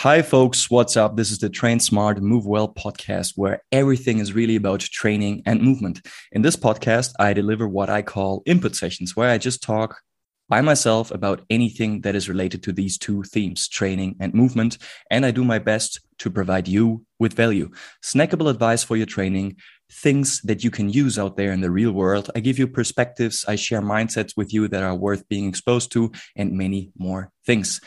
Hi, folks. What's up? This is the Train Smart Move Well podcast, where everything is really about training and movement. In this podcast, I deliver what I call input sessions, where I just talk by myself about anything that is related to these two themes, training and movement. And I do my best to provide you with value, snackable advice for your training, things that you can use out there in the real world. I give you perspectives, I share mindsets with you that are worth being exposed to, and many more things.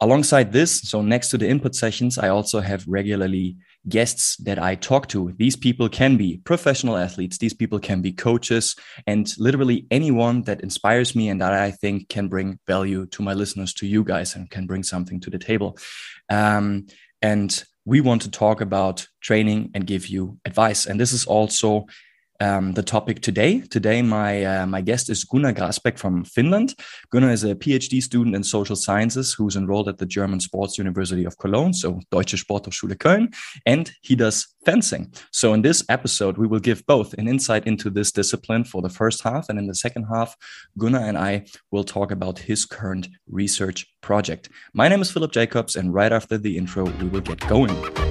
Alongside this, so next to the input sessions, I also have regularly guests that I talk to. These people can be professional athletes, these people can be coaches, and literally anyone that inspires me and that I think can bring value to my listeners, to you guys, and can bring something to the table. Um, and we want to talk about training and give you advice. And this is also um, the topic today. Today, my uh, my guest is Gunnar Gräsbeck from Finland. Gunnar is a PhD student in social sciences who's enrolled at the German Sports University of Cologne, so Deutsche Sporthochschule Köln, and he does fencing. So, in this episode, we will give both an insight into this discipline for the first half, and in the second half, Gunnar and I will talk about his current research project. My name is Philip Jacobs, and right after the intro, we will get going.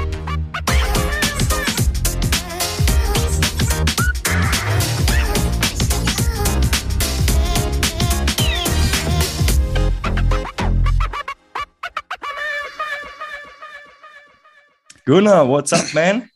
Gunnar, what's up, man?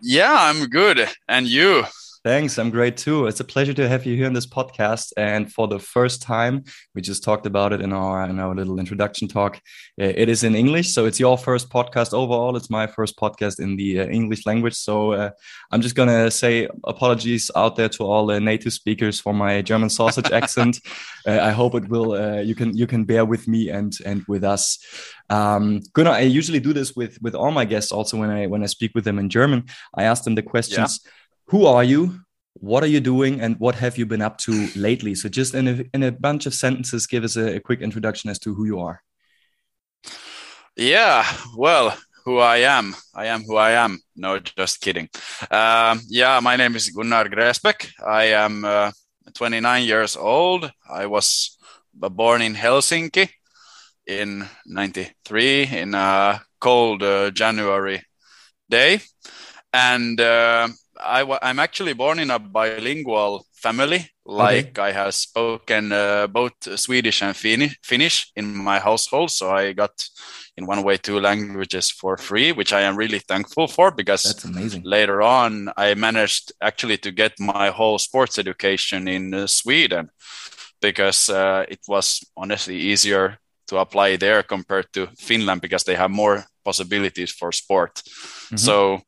Yeah, I'm good. And you? Thanks. I'm great too. It's a pleasure to have you here in this podcast. And for the first time, we just talked about it in our in our little introduction talk. It is in English, so it's your first podcast overall. It's my first podcast in the uh, English language. So uh, I'm just gonna say apologies out there to all the native speakers for my German sausage accent. Uh, I hope it will. Uh, you can you can bear with me and and with us. Um, Gunnar, I usually do this with with all my guests. Also, when I when I speak with them in German, I ask them the questions. Yeah who are you? What are you doing? And what have you been up to lately? So, just in a, in a bunch of sentences, give us a, a quick introduction as to who you are. Yeah, well, who I am. I am who I am. No, just kidding. Um, yeah, my name is Gunnar Gräsbeck. I am uh, 29 years old. I was born in Helsinki in 93 in a cold uh, January day. And uh, I w- I'm actually born in a bilingual family. Like okay. I have spoken uh, both Swedish and Finnish in my household, so I got in one way two languages for free, which I am really thankful for because that's amazing. Later on, I managed actually to get my whole sports education in uh, Sweden because uh, it was honestly easier to apply there compared to Finland because they have more possibilities for sport. Mm-hmm. So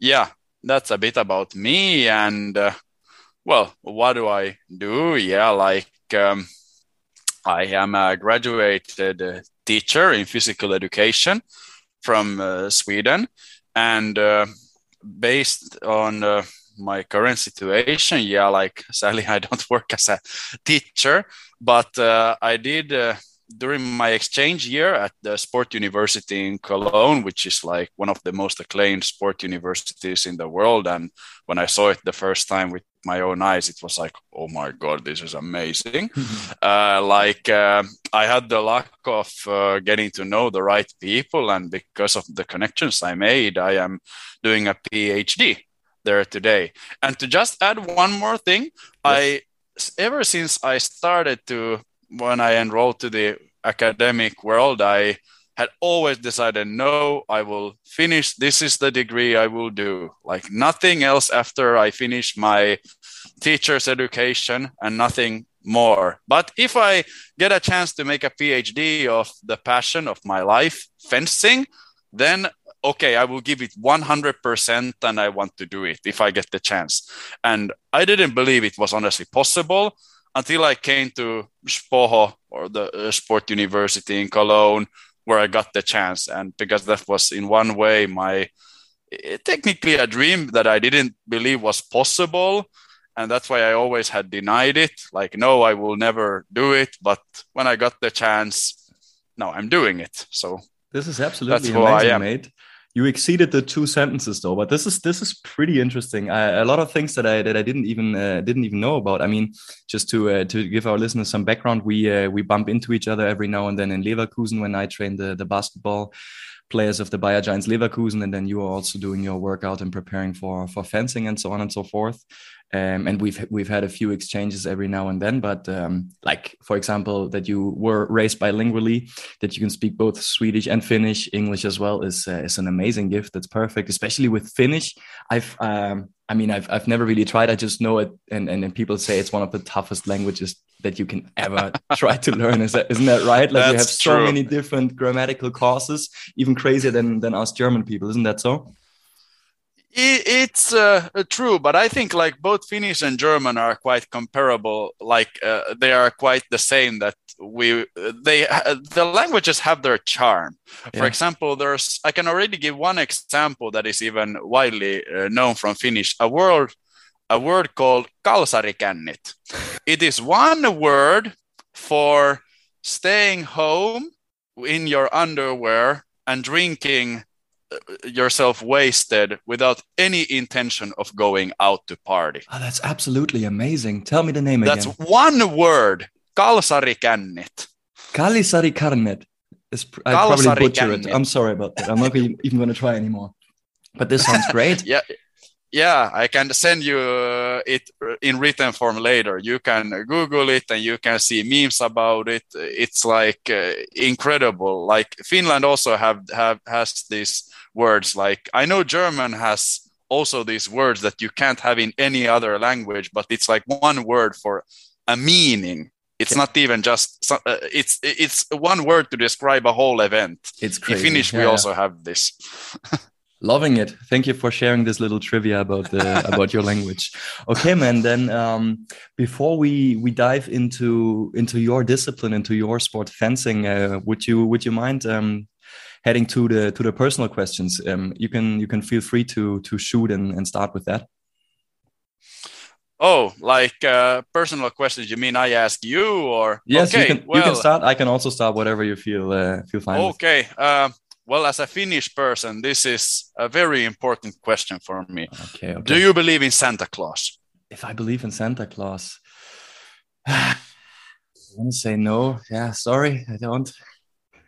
yeah that's a bit about me and uh, well what do i do? Yeah like um, i am a graduated uh, teacher in physical education from uh, sweden and uh, based on uh, my current situation yeah like sadly i don't work as a teacher but uh, i did during my exchange year at the sport university in cologne which is like one of the most acclaimed sport universities in the world and when i saw it the first time with my own eyes it was like oh my god this is amazing mm-hmm. uh, like uh, i had the luck of uh, getting to know the right people and because of the connections i made i am doing a phd there today and to just add one more thing yes. i ever since i started to when I enrolled to the academic world, I had always decided, no, I will finish. This is the degree I will do. Like nothing else after I finish my teacher's education and nothing more. But if I get a chance to make a PhD of the passion of my life, fencing, then okay, I will give it 100% and I want to do it if I get the chance. And I didn't believe it was honestly possible until I came to Spoho or the uh, sport university in Cologne, where I got the chance. And because that was in one way my eh, technically a dream that I didn't believe was possible. And that's why I always had denied it. Like, no, I will never do it. But when I got the chance, now I'm doing it. So this is absolutely amazing, mate you exceeded the two sentences though but this is this is pretty interesting. I, a lot of things that i that i didn't even uh, didn't even know about. I mean just to uh, to give our listeners some background we uh, we bump into each other every now and then in leverkusen when i train the the basketball players of the Bayer Giants Leverkusen, and then you are also doing your workout and preparing for for fencing and so on and so forth. Um, and we've we've had a few exchanges every now and then, but um, like for example, that you were raised bilingually, that you can speak both Swedish and Finnish, English as well is uh, is an amazing gift. That's perfect, especially with Finnish. I've um, I mean I've I've never really tried. I just know it, and and, and people say it's one of the toughest languages that you can ever try to learn. Is that isn't that right? Like That's we have so true. many different grammatical causes, even crazier than than us German people. Isn't that so? It's uh, true, but I think like both Finnish and German are quite comparable. Like uh, they are quite the same. That we they uh, the languages have their charm. For example, there's I can already give one example that is even widely uh, known from Finnish. A word a word called kalsarikännit. It is one word for staying home in your underwear and drinking yourself wasted without any intention of going out to party. Oh, that's absolutely amazing. Tell me the name That's again. That's one word. Kalsarikännit. Kalisari Karnet. Is pr- I probably butcher it. I'm sorry about that. I'm not even going to try anymore. But this sounds great. Yeah. Yeah, I can send you uh, it in written form later. You can Google it and you can see memes about it. It's like uh, incredible. Like Finland also have have has these words. Like I know German has also these words that you can't have in any other language, but it's like one word for a meaning. It's Yeah. not even just uh, it's it's one word to describe a whole event. It's crazy. In Finnish, we Yeah, also have this. loving it. Thank you for sharing this little trivia about the about your language. Okay, man. Then um, before we we dive into into your discipline, into your sport, fencing, uh, would you would you mind um, heading to the to the personal questions? Um, you can you can feel free to to shoot and, and start with that. Oh, like uh, personal questions? You mean I ask you, or Yes, Okay, you can. well, you can start. I can also start. Whatever you feel uh, feel fine. Okay. Well, as a Finnish person, this is a very important question for me. Okay. Okay. Do you believe in Santa Claus? if I believe in Santa Claus, I want to say no. Yeah, sorry, I don't.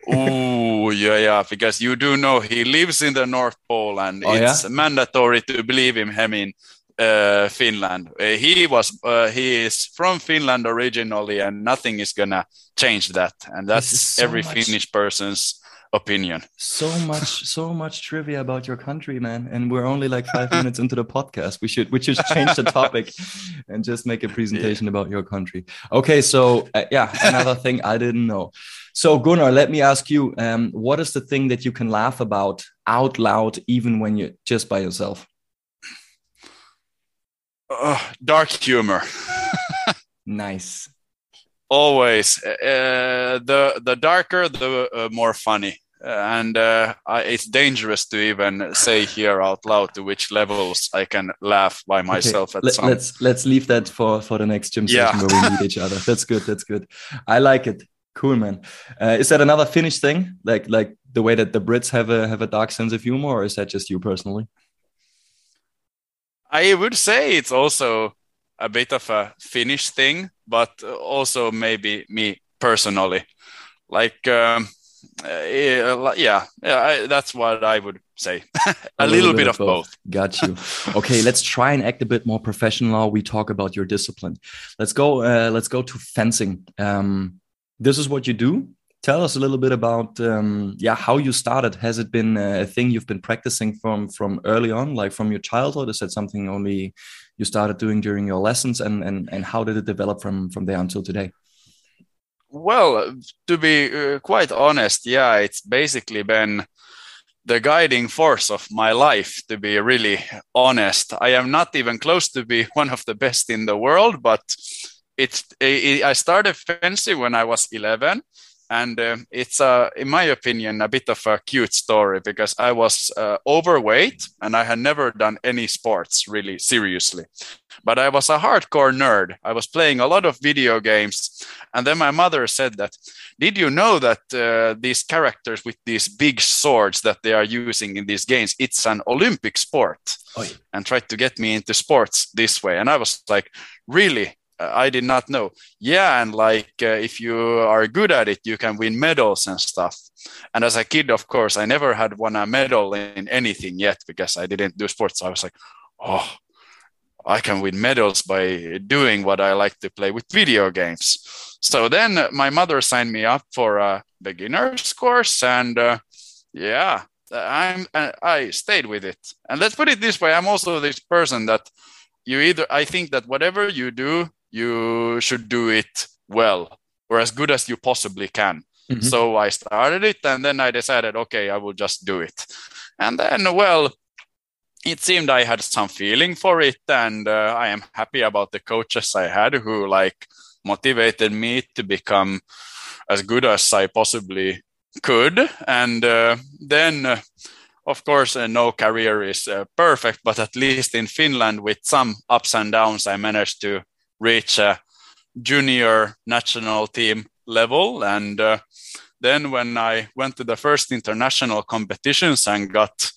oh yeah, yeah, because you do know he lives in the North Pole, and Oh, it's mandatory to believe in him in uh, Finland. Uh, he was, uh, he is from Finland originally, and nothing is gonna change that. And that's so every much- Finnish person's opinion. So much, so much trivia about your country, man. And we're only like five minutes into the podcast. We should, we should change the topic and just make a presentation about your country. Okay, so uh, yeah, another thing I didn't know. So Gunnar, let me ask you, um, what is the thing that you can laugh about out loud, even when you're just by yourself? Uh, dark humor. Nice. Always uh, the the darker the uh, more funny and uh, I, it's dangerous to even say here out loud to which levels I can laugh by myself at Let, some. let's let's leave that for for the next gym Yeah. session where we meet each other. That's good. That's good. I like it. Cool, man. Uh, is that another Finnish thing, like like the way that the Brits have a have a dark sense of humor, or is that just you personally? I would say it's also a bit of a Finnish thing, but also maybe me personally. Like, um, uh, yeah, yeah, I, that's what I would say. a, little, bit, of both. Got you. Okay, let's try and act a bit more professional. We talk about your discipline. Let's go. Uh, let's go to fencing. Um, this is what you do. Tell us a little bit about um, yeah how you started. Has it been a thing you've been practicing from from early on, like from your childhood? Is that something only you started doing during your lessons, and and and how did it develop from from there until today? Well, to be uh, quite honest, yeah, it's basically been the guiding force of my life, to be really honest. I am not even close to be one of the best in the world, but it's, I I started fencing when I was 11. And uh, it's uh, in my opinion a bit of a cute story because i was uh, overweight and i had never done any sports really seriously. But i was a hardcore nerd. I was playing a lot of video games. And then my mother said that did you know that uh, these characters with these big swords that they are using in these games it's an olympic sport? Oy. and tried to get me into sports this way. And i was like really I did not know. Yeah, and like uh, if you are good at it, you can win medals and stuff. And as a kid, of course, I never had won a medal in anything yet because I didn't do sports. So I was like, oh, I can win medals by doing what I like to play with video games. So then my mother signed me up for a beginner's course, and uh, yeah, I'm I stayed with it. And let's put it this way: I'm also this person that you either I think that whatever you do, you should do it well or as good as you possibly can. Mm-hmm. So I started it and then I decided, okay, I will just do it. And then, well, it seemed I had some feeling for it, and uh, I am happy about the coaches I had who like motivated me to become as good as I possibly could. And uh, then, uh, of course, uh, no career is uh, perfect, but at least in Finland, with some ups and downs, I managed to reach a junior national team level. And uh, then when I went to the first international competitions and got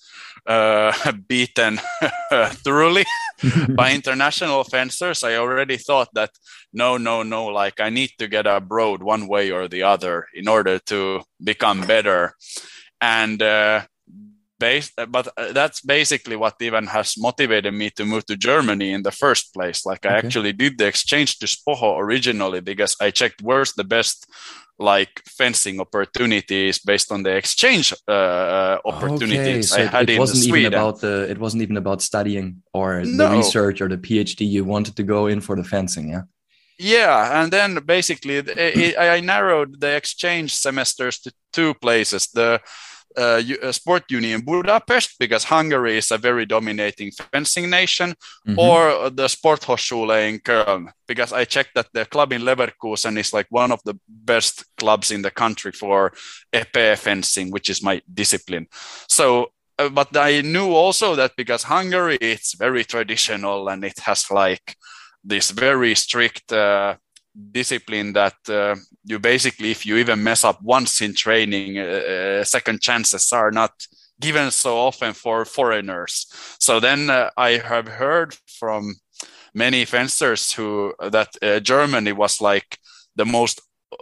uh, beaten thoroughly by international fencers, I already thought that no, no, no, like I need to get abroad one way or the other in order to become better. And uh, based, but uh, that's basically what even has motivated me to move to Germany in the first place. Like okay. I actually did the exchange to Spoho originally because I checked where's the best like fencing opportunities based on the exchange uh, opportunities okay, so I had it, it wasn't Sweden. Even about the, it wasn't even about studying or no. the research or the PhD. You wanted to go in for the fencing, yeah? Yeah, and then basically it, I narrowed the exchange semesters to two places. The uh, uh, sport union Budapest because Hungary is a very dominating fencing nation, mm-hmm. or the Sporthochschule in Köln because I checked that the club in Leverkusen is like one of the best clubs in the country for épée fencing, which is my discipline. So, uh, but I knew also that because Hungary it's very traditional and it has like this very strict uh, discipline that uh, you basically if you even mess up once in training uh, uh, second chances are not given so often for foreigners. So then uh, i have heard from many fencers who that uh, germany was like the most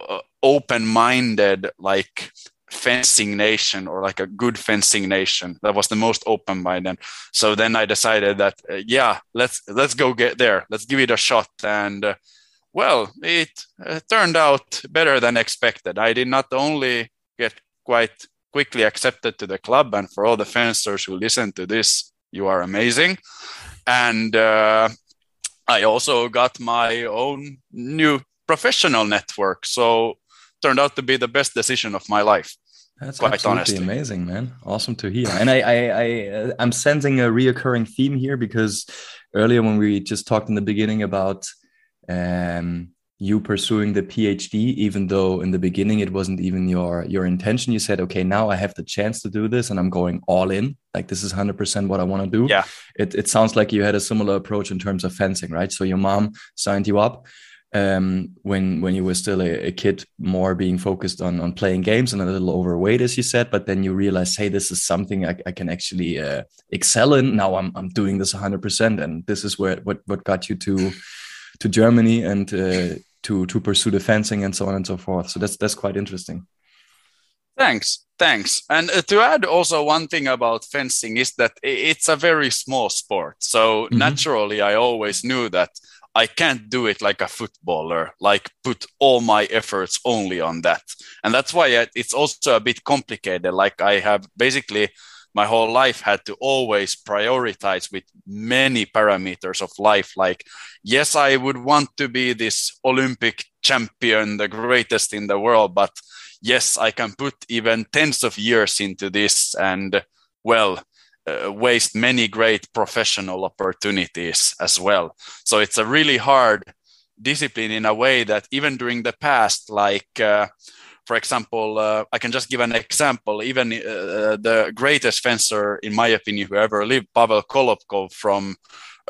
uh, open-minded like fencing nation or like a good fencing nation. That was the most open minded so then i decided that yeah let's let's go get there. Let's give it a shot. And well, it uh, turned out better than expected. I did not only get quite quickly accepted to the club, and for all the fencers who listen to this, you are amazing. And uh, I also got my own new professional network. So turned out to be the best decision of my life. That's quite absolutely honestly. amazing, man. Awesome to hear. And I, I, I, uh, I'm sensing a reoccurring theme here because earlier when we just talked in the beginning about um, you pursuing the phd even though in the beginning it wasn't even your your intention. You said okay now i have the chance to do this and i'm going all in. Like this is 100% what i want to do. Yeah. It, it sounds like you had a similar approach in terms of fencing right? So your mom signed you up um, when when you were still a, a, kid more being focused on on playing games and a little overweight as you said but then you realize hey this is something i, I can actually uh, excel in. Now i'm, I'm doing this 100% and this is where what what got you to to Germany and uh, to to pursue the fencing and so on and so forth. So that's that's quite interesting. Thanks, thanks. And uh, to add also one thing about fencing is that it's a very small sport. So mm-hmm. naturally, I always knew that I can't do it like a footballer, like put all my efforts only on that. And that's why it's also a bit complicated. Like I have basically my whole life had to always prioritize with many parameters of life. Like yes i would want to be this olympic champion the greatest in the world but yes i can put even tens of years into this and well uh, waste many great professional opportunities as well. So it's a really hard discipline in a way that even during the past like uh, for example, uh, I can just give an example. Even uh, the greatest fencer, in my opinion, who ever lived, Pavel Kolobkov from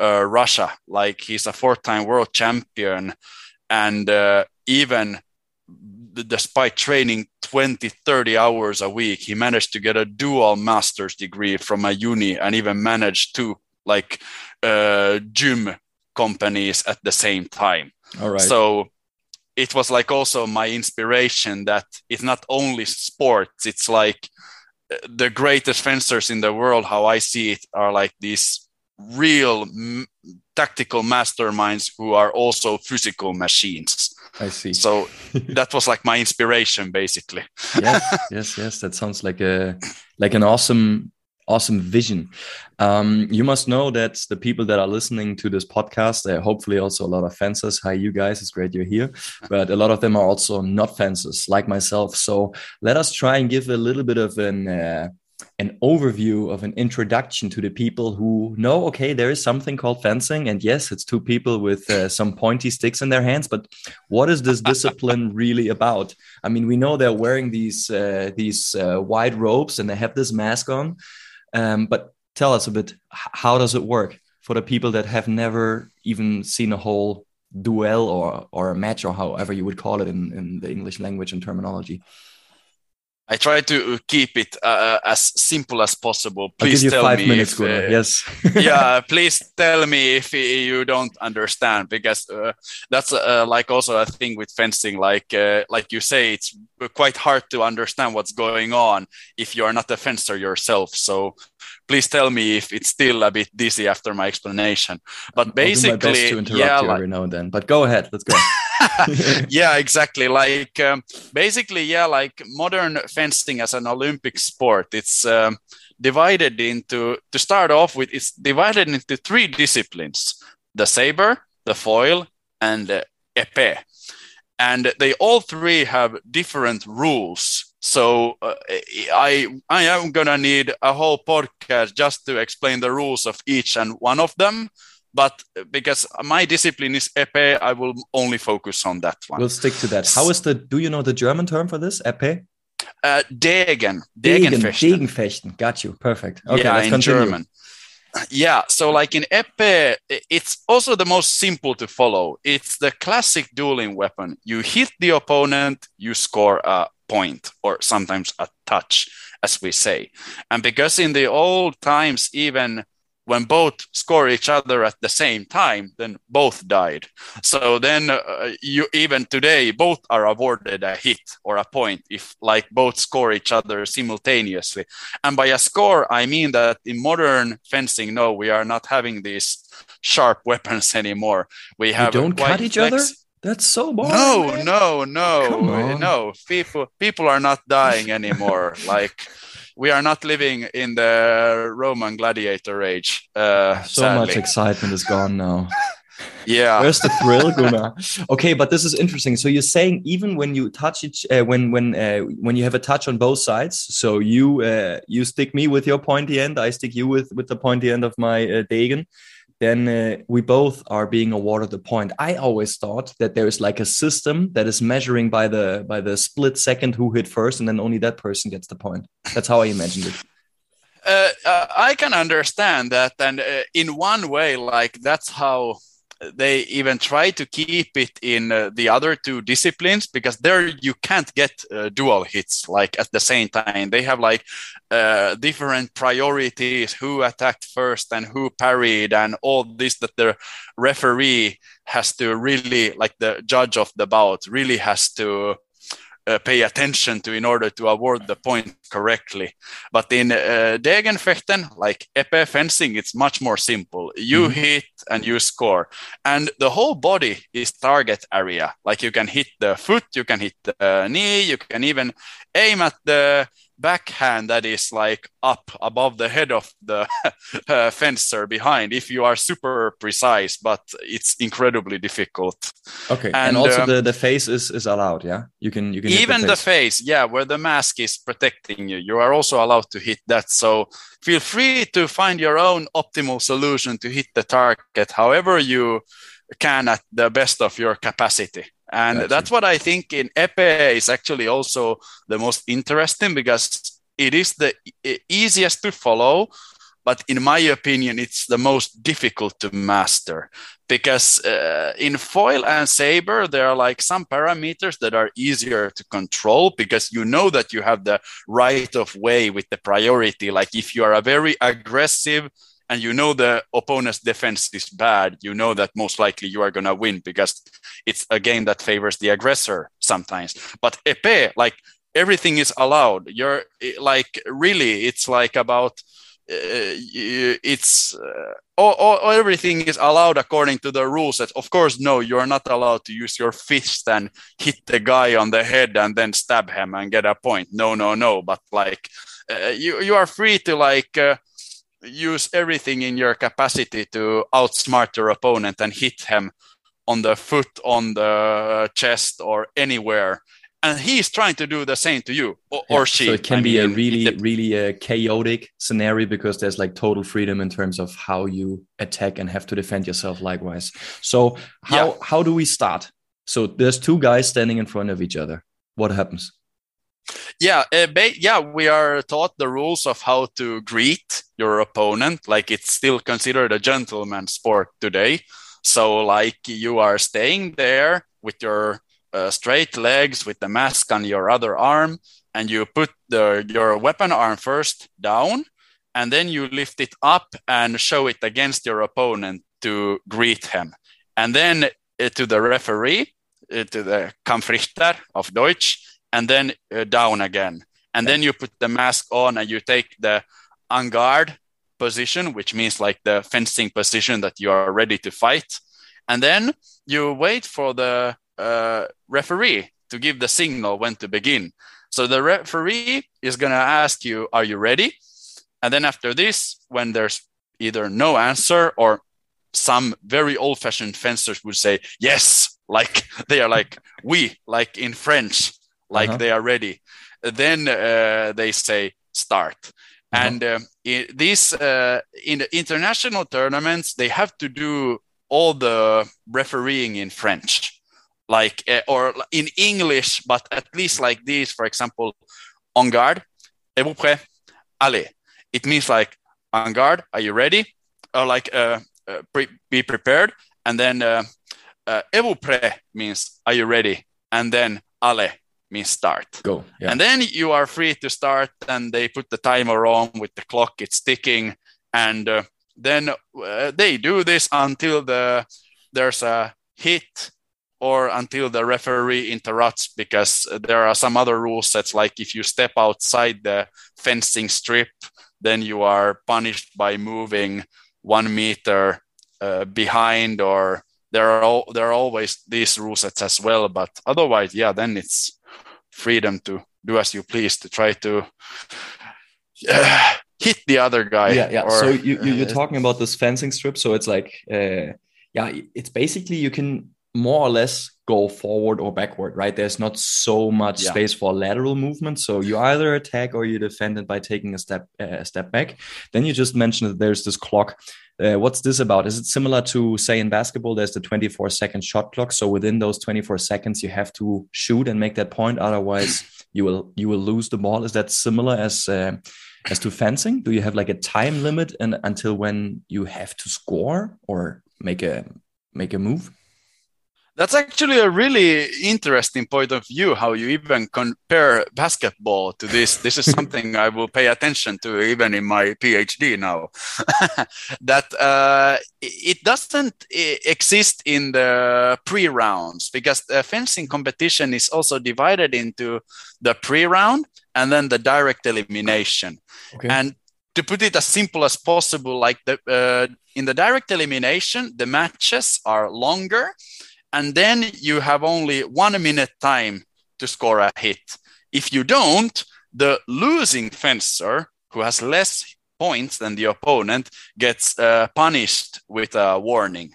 uh, Russia, like he's a four-time world champion, and uh, even despite training 20 30 hours a week he managed to get a dual master's degree from a uni and even managed two like uh, gym companies at the same time. All right. So it was like also my inspiration that it's not only sports it's like the greatest fencers in the world how i see it are like these real m- tactical masterminds who are also physical machines. I see. So that was like my inspiration basically. Yes yes yes. That sounds like a like an awesome awesome vision. Um, you must know that the people that are listening to this podcast, uh, hopefully also a lot of fencers. Hi, you guys. It's great you're here. But a lot of them are also not fencers like myself. So let us try and give a little bit of an uh, an overview of an introduction to the people who know okay there is something called fencing and yes it's two people with uh, some pointy sticks in their hands but what is this discipline really about i mean we know they're wearing these uh, these uh, wide robes and they have this mask on um, but tell us a bit, how does it work for the people that have never even seen a whole duel or or a match or however you would call it in, in the English language and terminology? I try to keep it uh, as simple as possible. Please tell five me minutes, if, uh, yes. yeah, please tell me if you don't understand because uh, that's uh, like also a thing with fencing. Like uh, like you say, it's quite hard to understand what's going on if you are not a fencer yourself. So please tell me if it's still a bit dizzy after my explanation. But basically, to interrupt yeah, you like, every now and then. But go ahead, let's go. yeah, exactly. Like um, basically, yeah, like modern fencing as an Olympic sport, it's um, divided into. To start off with, it's divided into three disciplines: the saber, the foil, and the épée. And they all three have different rules so uh, I I am gonna need a whole podcast just to explain the rules of each and one of them. But because my discipline is épée, I will only focus on that one. We'll stick to that. How is the? Do you know the German term for this? Épée. Uh, Degen. Degenfechten. Degenfechten. Got you. Perfect. Okay, yeah, let's in continue. German. Yeah, so like in épée, it's also the most simple to follow. It's the classic dueling weapon. You hit the opponent, you score a point or sometimes a touch, as we say. And because in the old times, even when both score each other at the same time, then both died. So then uh, you even today both are awarded a hit or a point if like both score each other simultaneously. And by a score, I mean that in modern fencing, no, we are not having these sharp weapons anymore. We have you don't cut each other. That's so boring. No, man. no, no, no. People, people are not dying anymore. like we are not living in the Roman gladiator age. Uh, so sadly. much excitement is gone now. yeah. Where's the thrill, Gunnar? okay, but this is interesting. So you're saying even when you touch it, uh, when when uh, when you have a touch on both sides, so you uh, you stick me with your pointy end, I stick you with with the pointy end of my uh, degen then uh, we both are being awarded the point. I always thought that there is like a system that is measuring by the by the split second who hit first, and then only that person gets the point. That's how I imagined it. Uh, uh, I can understand that, and uh, in one way, like that's how they even try to keep it in uh, the other two disciplines because there you can't get uh, dual hits like at the same time. They have like uh, different priorities who attacked first and who parried and all this that the referee has to really like the judge of the bout really has to uh, pay attention to in order to award the point correctly. But in uh, Degenfechten, like épée fencing, it's much more simple. You mm-hmm. hit and you score, and the whole body is target area. Like you can hit the foot, you can hit the knee, you can even aim at the backhand that is like up above the head of the uh, fencer behind if you are super precise but it's incredibly difficult. Okay and, and also um, the, the face is is allowed yeah? You can you can even the face. the face yeah where the mask is protecting you you are also allowed to hit that so feel free to find your own optimal solution to hit the target however you can at the best of your capacity And gotcha. that's what I think in epee is actually also the most interesting because it is the easiest to follow, but in my opinion, it's the most difficult to master because uh, in foil and saber, there are like some parameters that are easier to control because you know that you have the right of way with the priority. Like if you are a very aggressive and you know the opponent's defense is bad, you know that most likely you are going to win because it's a game that favors the aggressor sometimes. But epee, like everything is allowed. You're like really, it's like about uh, it's uh, all, all, everything is allowed according to the rules that of course no you're not allowed to use your fist and hit the guy on the head and then stab him and get a point no no no but like uh, you you are free to like uh, use everything in your capacity to outsmart your opponent and hit him on the foot on the chest or anywhere and he's trying to do the same to you or, yeah, or she. So it can I be mean, a really, really a uh, chaotic scenario because there's like total freedom in terms of how you attack and have to defend yourself. Likewise. So how yeah. how do we start? So there's two guys standing in front of each other. What happens? Yeah, uh, yeah, we are taught the rules of how to greet your opponent. Like it's still considered a gentleman sport today. So like you are staying there with your uh, straight legs with the mask on your other arm, and you put the your weapon arm first down, and then you lift it up and show it against your opponent to greet him, and then uh, to the referee, uh, to the Kampfrichter of Deutsch, and then uh, down again, and then you put the mask on and you take the en garde position, which means like the fencing position that you are ready to fight, and then you wait for the uh, referee to give the signal when to begin. So the referee is going to ask you, Are you ready? And then after this, when there's either no answer or some very old fashioned fencers would say, Yes, like they are like, We, like in French, like uh-huh. they are ready. Then uh, they say, Start. Uh-huh. And uh, in these uh, in the international tournaments, they have to do all the refereeing in French like uh, or in English, but at least like this, for example, on guard, êtes-vous prêt? Allez. It means like on guard, are you ready? Or like uh, uh, pre- be prepared. And then uh, uh, êtes-vous prêt means are you ready? And then allez means start. Go. Yeah. And then you are free to start, and they put the timer on with the clock, it's ticking, and uh, then uh, they do this until the there's a hit or until the referee interrupts because there are some other rules that's like if you step outside the fencing strip then you are punished by moving one meter uh, behind or there are all, there are always these rules sets as well but otherwise yeah then it's freedom to do as you please to try to uh, hit the other guy yeah yeah. or, so you, you are talking about this fencing strip. So it's like uh, yeah it's basically you can more or less go forward or backward, right? There's not so much yeah. space for lateral movement, so you either attack or you defend it by taking a step uh, a step back. Then you just mentioned that there's this clock. Uh, what's this about? Is it similar to say in basketball? There's the 24 second shot clock. So within those 24 seconds, you have to shoot and make that point. Otherwise, you will you will lose the ball. Is that similar as uh, as to fencing? Do you have like a time limit and until when you have to score or make a make a move? That's actually a really interesting point of view how you even compare basketball to this. This is something I will pay attention to even in my PhD now. that uh, it doesn't exist in the pre rounds because the fencing competition is also divided into the pre round and then the direct elimination. Okay. And to put it as simple as possible, like the, uh, in the direct elimination, the matches are longer and then you have only one minute time to score a hit. If you don't, the losing fencer, who has less points than the opponent, gets uh, punished with a warning.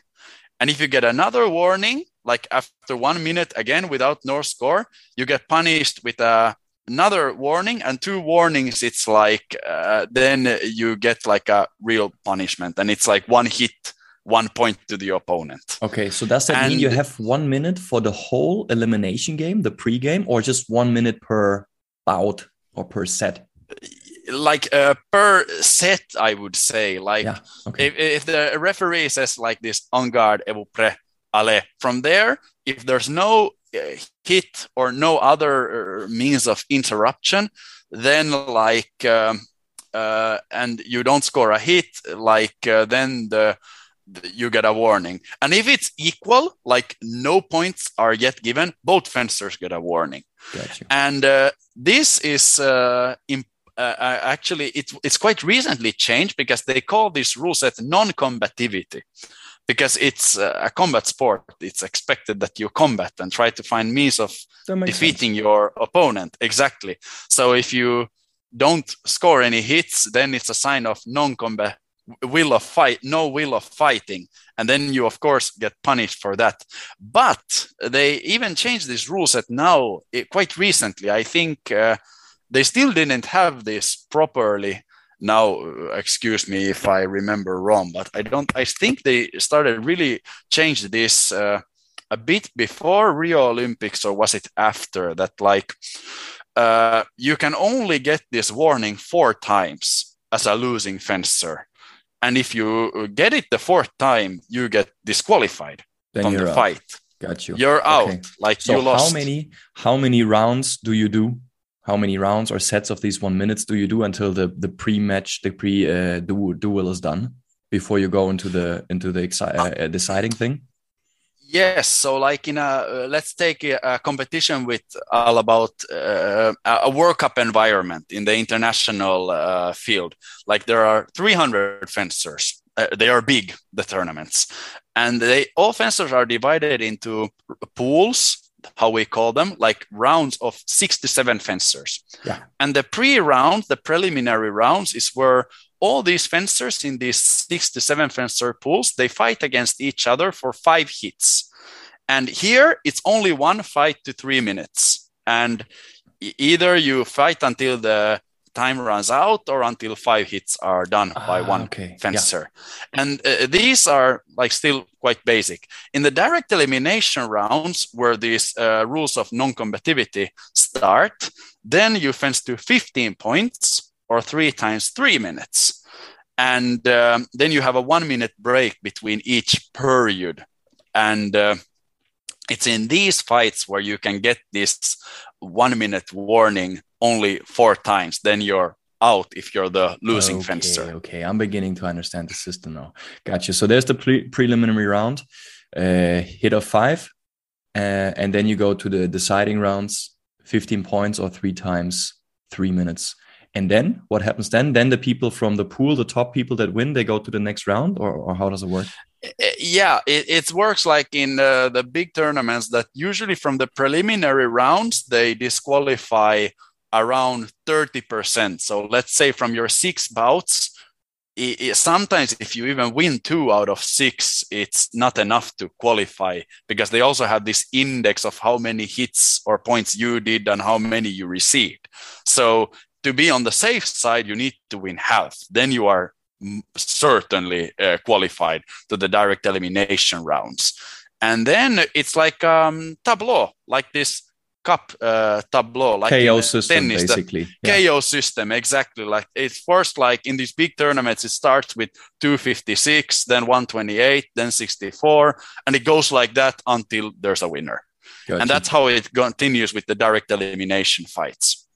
And if you get another warning, like after one minute again without no score, you get punished with a, another warning and two warnings. It's like uh, then you get like a real punishment, and it's like one hit one point to the opponent. Okay, so does that and mean you have one minute for the whole elimination game, the pre-game, or just one minute per bout or per set? Like uh, per set, I would say. Like yeah, okay. if, if the referee says like this, on guard, êtes-vous prêt, allez. From there, if there's no uh, hit or no other uh, means of interruption, then like um, uh, and you don't score a hit, like uh, then the you get a warning. And if it's equal, like no points are yet given, both fencers get a warning. Gotcha. And uh, this is uh, imp- uh, uh actually it, it's quite recently changed because they call this rule set non-combativity because it's uh, a combat sport. It's expected that you combat and try to find means of defeating sense. your opponent. Exactly. So if you don't score any hits, then it's a sign of non-combat will of fight no will of fighting. And then you of course get punished for that. But they even changed these rules that now it, eh, quite recently i think uh, they still didn't have this properly. Now excuse me if i remember wrong but i don't i think they started really change this uh, a bit before rio olympics or was it after that like uh, you can only get this warning four times as a losing fencer and if you get it the fourth time you get disqualified then from the out. fight. Got you. You're out okay. like so you lost. how many how many rounds do you do? How many rounds or sets of these one minutes do you do until the the pre-match the pre uh, duel is done before you go into the into the uh, uh, deciding thing Yes, so like in a uh, let's take a, a, competition with all about uh, a World Cup environment in the international uh, field. Like there are 300 fencers. Uh, they are big, the tournaments, and they all fencers are divided into pools. How we call them, like rounds of six to seven fencers. Yeah. And the pre-round, the preliminary rounds, is where all these fencers in these six to seven fencer pools they fight against each other for five hits and here it's only one fight to three minutes and either you fight until the time runs out or until five hits are done ah, by one okay. fencer yeah. and uh, these are like still quite basic in the direct elimination rounds where these uh, rules of non-combativity start then you fence to 15 points or three times three minutes. And um, then you have a one minute break between each period. And uh, it's in these fights where you can get this one minute warning only four times. Then you're out if you're the losing okay, fencer. Okay, I'm beginning to understand the system now. Gotcha. So there's the pre- preliminary round, uh, hit of five, uh, and then you go to the deciding rounds, 15 points or three times three minutes. And then what happens then? Then the people from the pool, the top people that win, they go to the next round, or, or how does it work? Yeah, it, it works like in uh, the big tournaments that usually from the preliminary rounds, they disqualify around 30%. So let's say from your six bouts, it, it, sometimes if you even win two out of six, it's not enough to qualify because they also have this index of how many hits or points you did and how many you received. So to be on the safe side, you need to win half. Then you are certainly uh, qualified to the direct elimination rounds. And then it's like um, tableau, like this cup uh, tableau, like KO system, tennis, basically. Yeah. KO system, exactly. Like it's first, like in these big tournaments, it starts with 256, then 128, then 64, and it goes like that until there's a winner. Gotcha. And that's how it continues with the direct elimination fights.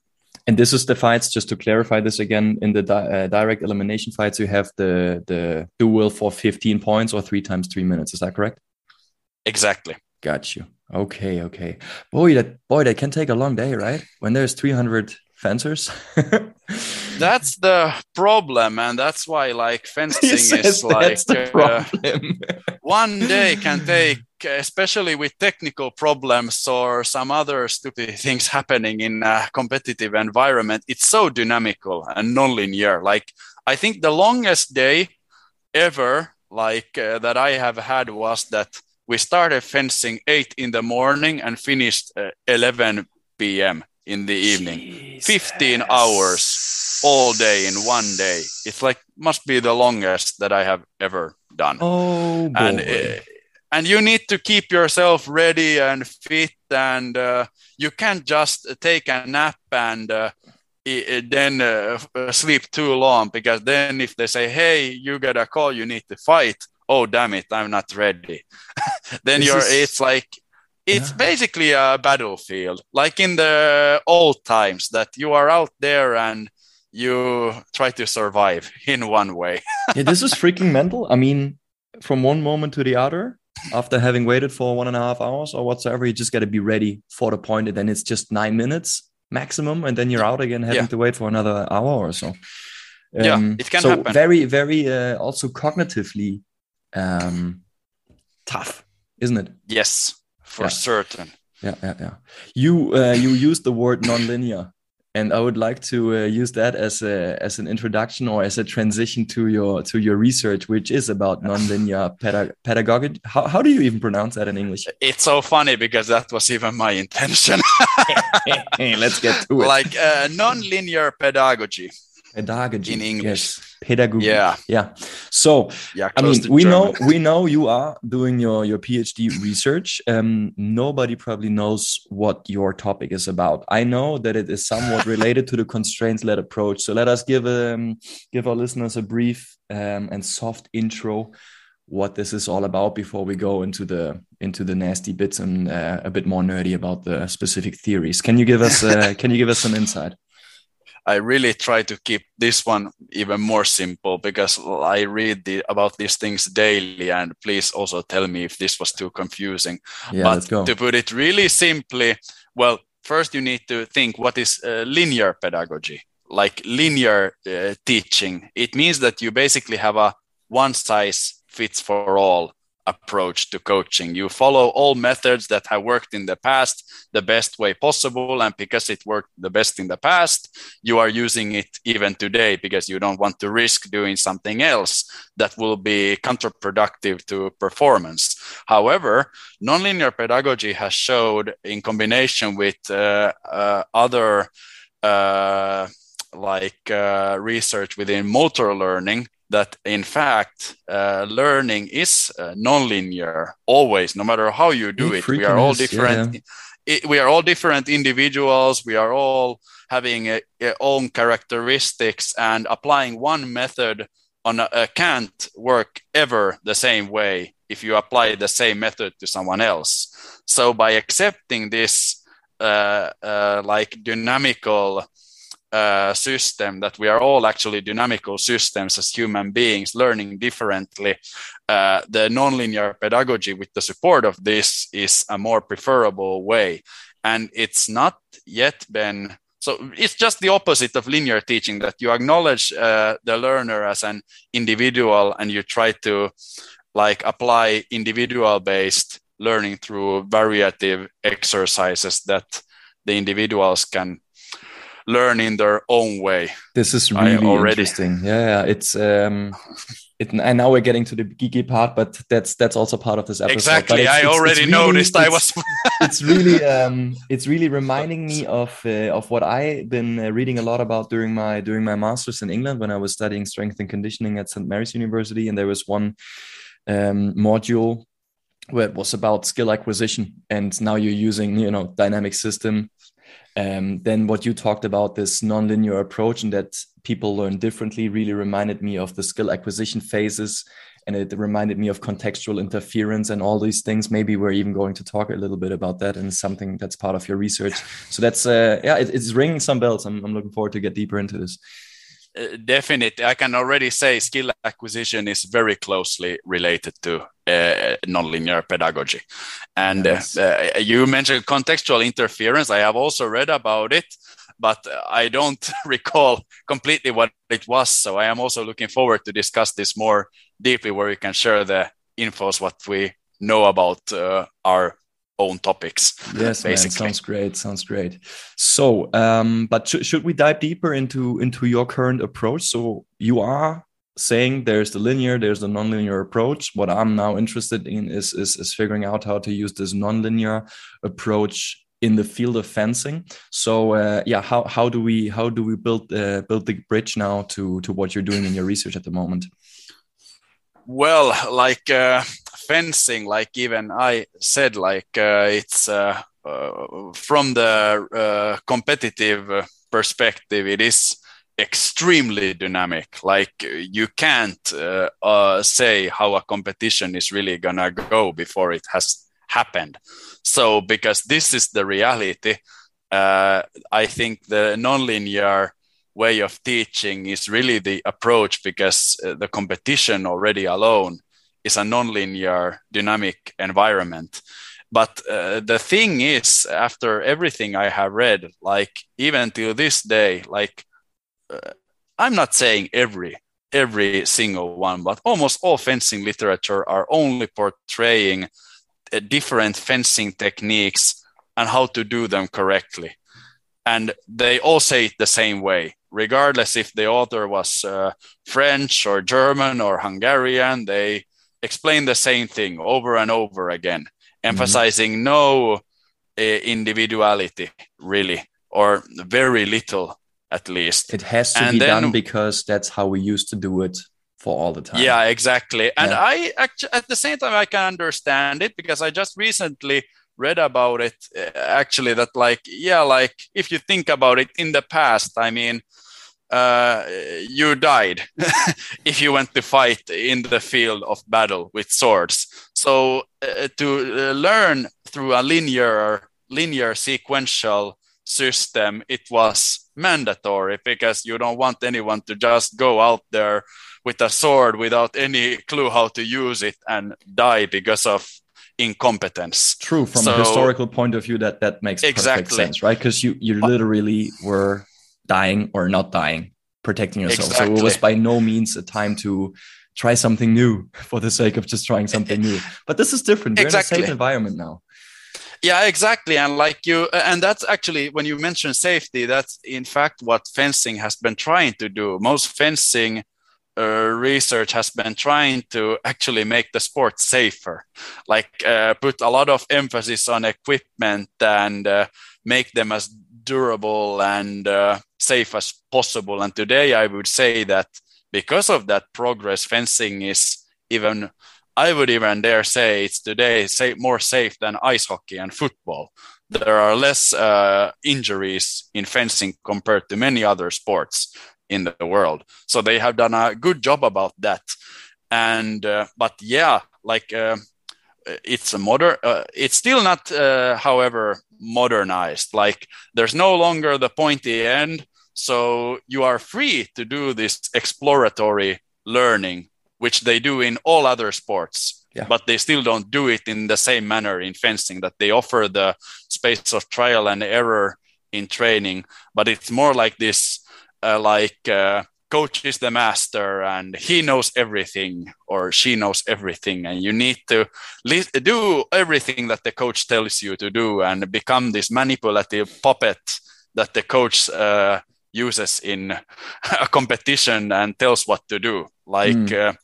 And this is the fights. Just to clarify this again, in the di uh, direct elimination fights, you have the the duel for 15 points or three times three minutes. Is that correct? Exactly. Got you. Okay, okay. Boy, that boy, that can take a long day, right? When there's 300 fencers. that's the problem, and that's why like fencing is like uh, one day can take especially with technical problems or some other stupid things happening in a competitive environment, it's so dynamical and non-linear. Like I think the longest day ever, like uh, that I have had, was that we started fencing eight in the morning and finished uh, 11 p.m. in the evening. Jesus. 15 hours all day in one day. It's like must be the longest that I have ever done. Oh, boy. and uh, and you need to keep yourself ready and fit, and uh, you can't just take a nap and uh, then uh, sleep too long because then if they say, "Hey, you get a call, you need to fight," oh damn it, I'm not ready. then This you're is- it's like it's Yeah. basically a battlefield, like in the old times that you are out there and you try to survive in one way. yeah, this is freaking mental. I mean, from one moment to the other, after having waited for one and a half hours or whatsoever, you just got to be ready for the point, and then it's just nine minutes maximum, and then you're out again, having Yeah. to wait for another hour or so. Yeah, Um, it can so happen. very, very uh, also cognitively um, tough, isn't it? Yes, for Yeah. certain. Yeah, yeah, yeah. You uh, you used the word nonlinear, and I would like to uh, use that as a as an introduction or as a transition to your to your research, which is about nonlinear pedag- pedagogy. How how do you even pronounce that in English? It's so funny because that was even my intention. hey, let's get to it. like uh, non-linear pedagogy pedagogy in English. Yes. Pedagogy. Yeah, Yeah. So yeah. I mean, we German. know we know you are doing your your PhD research. Um, nobody probably knows what your topic is about. I know that it is somewhat related to the constraints-led approach. So let us give um give our listeners a brief um, and soft intro what this is all about before we go into the into the nasty bits and uh, a bit more nerdy about the specific theories. Can you give us uh, can you give us some insight? I really try to keep this one even more simple because I read the, about these things daily. And please also tell me if this was too confusing. Yeah, but let's go. to put it really simply, well, first you need to think what is uh, linear pedagogy, like linear uh, teaching. It means that you basically have a one size fits for all approach to coaching. You follow all methods that have worked in the past the best way possible. And because it worked the best in the past, you are using it even today because you don't want to risk doing something else that will be counterproductive to performance. However, nonlinear pedagogy has showed in combination with uh, uh, other uh, like uh, research within motor learning that in fact uh, learning is uh, nonlinear always no matter how you do It we are all is, yeah, different. It, we are all different individuals. We are all having a, a own characteristics and applying one method on a, a can't work ever the same way if you apply the same method to someone else. So by accepting this uh, uh, like dynamical uh, system that we are all actually dynamical systems as human beings learning differently uh, the nonlinear pedagogy with the support of this is a more preferable way. And it's not yet been so it's just the opposite of linear teaching that you acknowledge uh, the learner as an individual and you try to like apply individual based learning through variative exercises that the individuals can learn in their own way. This is really already- interesting. Yeah, yeah, it's um, it, and now we're getting to the geeky part, but that's that's also part of this episode. Exactly. it's- I it's- it's already really- noticed I was it's really um, it's really reminding me of uh, of what I've been uh, reading a lot about during my during my masters in England when I was studying strength and conditioning at St Mary's University, and there was one um, module where it was about skill acquisition, and now you're using you know dynamic system. Um, then what you talked about this nonlinear approach and that people learn differently really reminded me of the skill acquisition phases. And it reminded me of contextual interference and all these things. Maybe we're even going to talk a little bit about that and something that's part of your research. So that's uh, yeah it, it's ringing some bells. I'm, I'm looking forward to get deeper into this. Uh, definitely. I can already say skill acquisition is very closely related to uh, nonlinear pedagogy. And Yes. uh, uh, you mentioned contextual interference. I have also read about it, but I don't recall completely what it was. So I am also looking forward to discuss this more deeply, where we can share the infos what we know about uh, our own topics. yes man, basically. sounds great sounds great so um but sh- should we dive deeper into into your current approach so you are saying there's the linear there's the nonlinear approach. What i'm now interested in is is, is figuring out how to use this nonlinear approach in the field of fencing. So uh, yeah how, how do we how do we build uh, build the bridge now to to what you're doing in your research at the moment? Well, like uh, fencing, like even I said, like uh, it's uh, uh from the competitive perspective, it is extremely dynamic. Like you can't uh, say how a competition is really gonna go before it has happened. So because this is the reality, I think the nonlinear way of teaching is really the approach because uh, the competition already alone is a nonlinear dynamic environment but uh, the thing is after everything i have read like even till this day like uh, i'm not saying every every single one but almost all fencing literature are only portraying uh, different fencing techniques and how to do them correctly and they all say it the same way regardless if the author was uh, French or German or Hungarian, they explain the same thing over and over again, mm-hmm. emphasizing no uh, individuality really, or very little at least. It has to and be then, done because that's how we used to do it for all the time. Yeah, exactly. And yeah. I actually, at the same time, I can understand it because I just recently read about it uh, actually that like yeah like if you think about it in the past i mean uh, you died if you went to fight in the field of battle with swords. So uh, to uh, learn through a linear, linear sequential system, it was mandatory because you don't want anyone to just go out there with a sword without any clue how to use it and die because of incompetence. True, from so, a historical point of view, that that makes exactly. perfect sense, right? Because you you literally were dying or not dying, protecting yourself. Exactly. So it was by no means a time to try something new for the sake of just trying something new. But this is different. We're exactly. in a safe environment now. Yeah, exactly. And like you, and that's actually when you mention safety, that's in fact what fencing has been trying to do. Most fencing uh, research has been trying to actually make the sport safer, like uh, put a lot of emphasis on equipment and uh, make them as durable and uh, safe as possible. And today, I would say that because of that progress, fencing is even, I would even dare say, it's today say, more safe than ice hockey and football. There are less uh, injuries in fencing compared to many other sports in the world. So they have done a good job about that. And uh, but yeah, like uh, it's a modern. Uh, it's still not, uh, however, modernized. Like there's no longer the pointy end. So you are free to do this exploratory learning, which they do in all other sports. Yeah. But they still don't do it in the same manner in fencing that they offer the space of trial and error in training. But it's more like this, uh, like uh, coach is the master and he knows everything or she knows everything and you need to do everything that the coach tells you to do and become this manipulative puppet that the coach uh, uses in a competition and tells what to do like mm.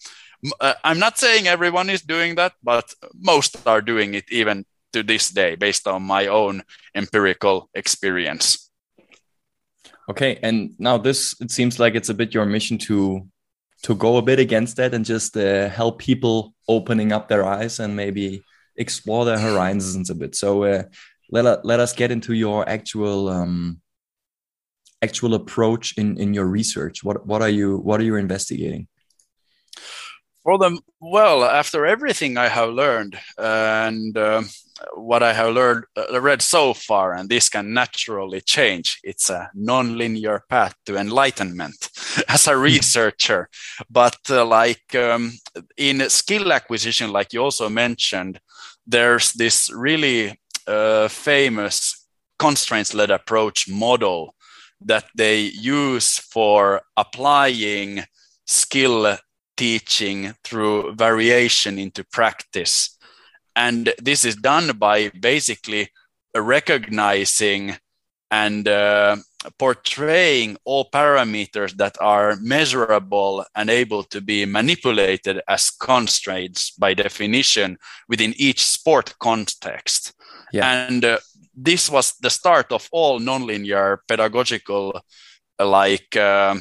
uh, i'm not saying everyone is doing that but most are doing it even to this day based on my own empirical experience Okay, and now this it seems like it's a bit your mission to to go a bit against that and just uh, help people opening up their eyes and maybe explore their horizons a bit. So uh, let let us get into your actual um, actual approach in in your research. What what are you what are you investigating? For them, well, after everything I have learned and. Uh, what I have learned, uh, read so far, and this can naturally change. It's a non-linear path to enlightenment as a researcher. but uh, like um, in skill acquisition, like you also mentioned, there's this really uh, famous constraints-led approach model that they use for applying skill teaching through variation into practice and this is done by basically recognizing and uh, portraying all parameters that are measurable and able to be manipulated as constraints by definition within each sport context. Yeah. And uh, this was the start of all nonlinear pedagogical like uh,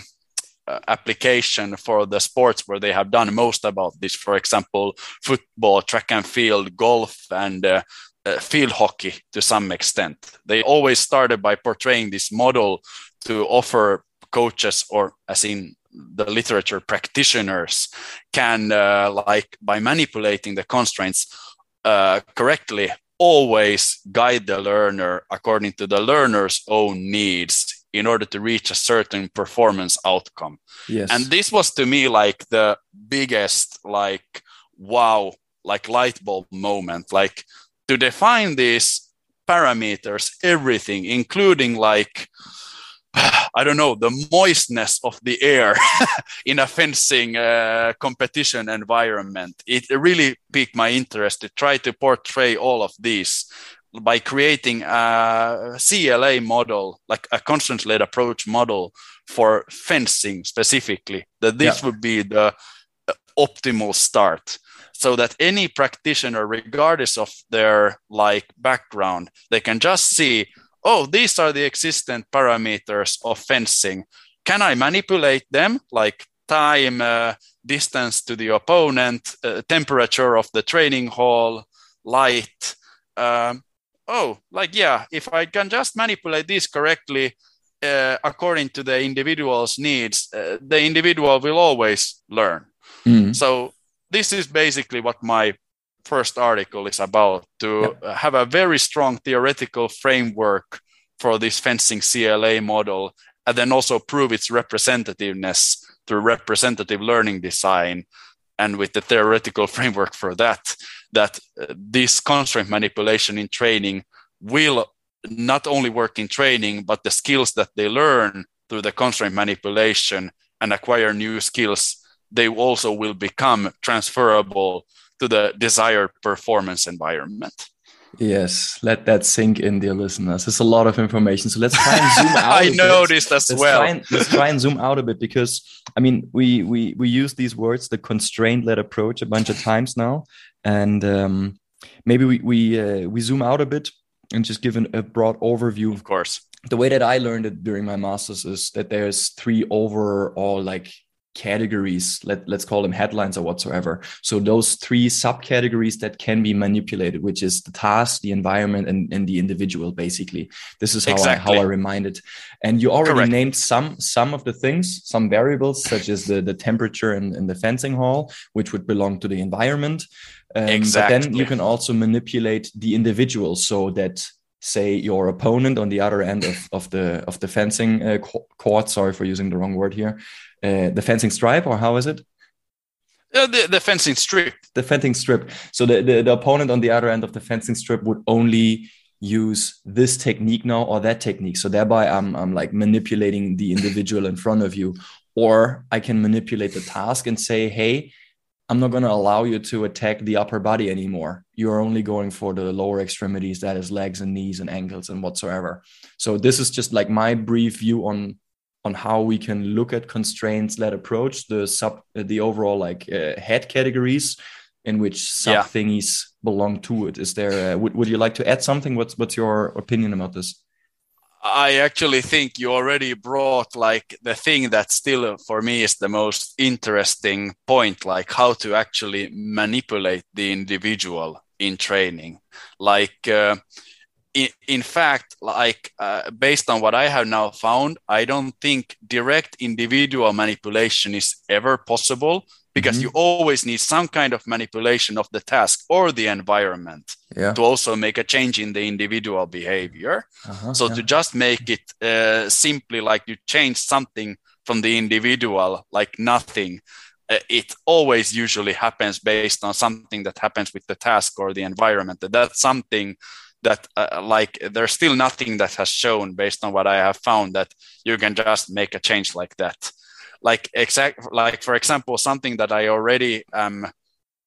application for the sports where they have done most about this. For example, football, track and field, golf, and uh, uh, field hockey to some extent. They always started by portraying this model to offer coaches, or as in the literature, practitioners can, uh, like by manipulating the constraints uh, correctly, always guide the learner according to the learner's own needs in order to reach a certain performance outcome. Yes. And this was to me like the biggest, like, wow, like light bulb moment. Like to define these parameters, everything, including like, I don't know, the moistness of the air in a fencing uh, competition environment. It really piqued my interest to try to portray all of these by creating a CLA model, like a constraint led approach model for fencing specifically, that this yeah. would be the optimal start so that any practitioner regardless of their like background they can just see oh these are the existent parameters of fencing. Can i manipulate them? Like time uh, distance to the opponent uh, temperature of the training hall light um, oh like yeah if i can just manipulate this correctly uh, according to the individual's needs uh, the individual will always learn. Mm. so this is basically what my first article is about to yeah. have a very strong theoretical framework for this fencing CLA model and then also prove its representativeness through representative learning design and with the theoretical framework for that that uh, this constraint manipulation in training will not only work in training but the skills that they learn through the constraint manipulation and acquire new skills they also will become transferable to the desired performance environment. Yes, let that sink in, dear listeners. It's a lot of information. So let's try and zoom out. I noticed as let's well. Try and, let's try and zoom out a bit because I mean we we we use these words, the constraint-led approach, a bunch of times now, and um, maybe we we uh, we zoom out a bit and just give an, a broad overview. Of course, the way that I learned it during my masters is that there's three overall like categories let, let's call them headlines or whatsoever so those three subcategories that can be manipulated which is the task the environment and, and the individual basically this is how exactly. I, how I remind it and you already Correct. named some some of the things some variables such as the the temperature in, in the fencing hall which would belong to the environment um, exactly. but then you can also manipulate the individual so that say your opponent on the other end of, of the of the fencing uh, court sorry for using the wrong word here uh, the fencing stripe, or how is it? Uh, the, the fencing strip. The fencing strip. So the, the, the opponent on the other end of the fencing strip would only use this technique now or that technique. So thereby I'm, I'm like manipulating the individual in front of you. Or I can manipulate the task and say, hey, I'm not going to allow you to attack the upper body anymore. You're only going for the lower extremities, that is legs and knees and ankles and whatsoever. So this is just like my brief view on on how we can look at constraints led approach the sub the overall like uh, head categories in which sub yeah. thingies belong to it is there uh, would, would you like to add something what's what's your opinion about this I actually think you already brought like the thing that still for me is the most interesting point, like how to actually manipulate the individual in training. Like uh, in, in fact, like uh, based on what I have now found, I don't think direct individual manipulation is ever possible because mm-hmm. you always need some kind of manipulation of the task or the environment yeah. to also make a change in the individual behavior. Uh-huh, so yeah. to just make it uh, simply like you change something from the individual, like nothing, uh, it always usually happens based on something that happens with the task or the environment. That That's something that uh, like there's still nothing that has shown based on what I have found that you can just make a change like that. Like exact like for example, something that I already am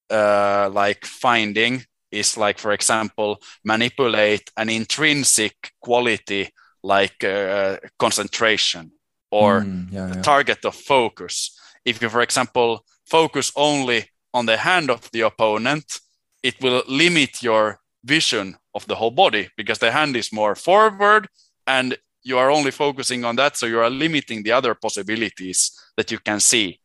uh, like finding is like for example manipulate an intrinsic quality like uh, concentration or mm, yeah, yeah. target of focus. If you, for example, focus only on the hand of the opponent, it will limit your vision of the whole body because the hand is more forward and you are only focusing on that so you are limiting the other possibilities that you can see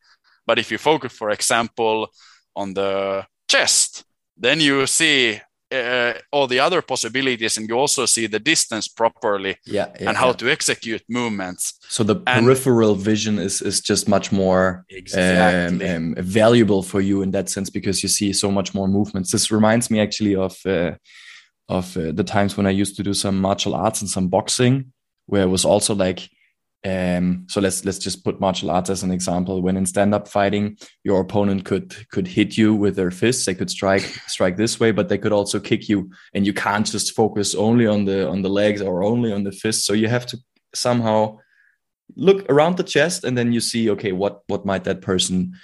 but if you focus for example on the chest then you see uh, all the other possibilities and you also see the distance properly yeah, yeah and how yeah. to execute movements so the And- peripheral vision is is just much more Exactly. um, um, valuable for you in that sense because you see so much more movements. This reminds me actually of uh, of uh, the times when I used to do some martial arts and some boxing, where it was also like. Um, so let's let's just put martial arts as an example. When in stand-up fighting, your opponent could could hit you with their fists. They could strike strike this way, but they could also kick you, and you can't just focus only on the on the legs or only on the fists. So you have to somehow look around the chest and then you see okay what what might that person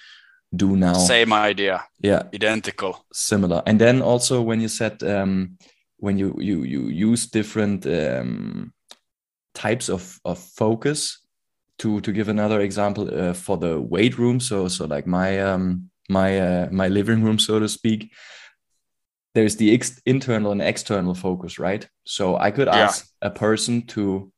do now same idea yeah identical similar and then also when you said um when you you you use different um types of of focus to to give another example uh, for the weight room. So so like my um my uh, my living room so to speak there's the internal and external focus right? So i could Yeah. ask a person to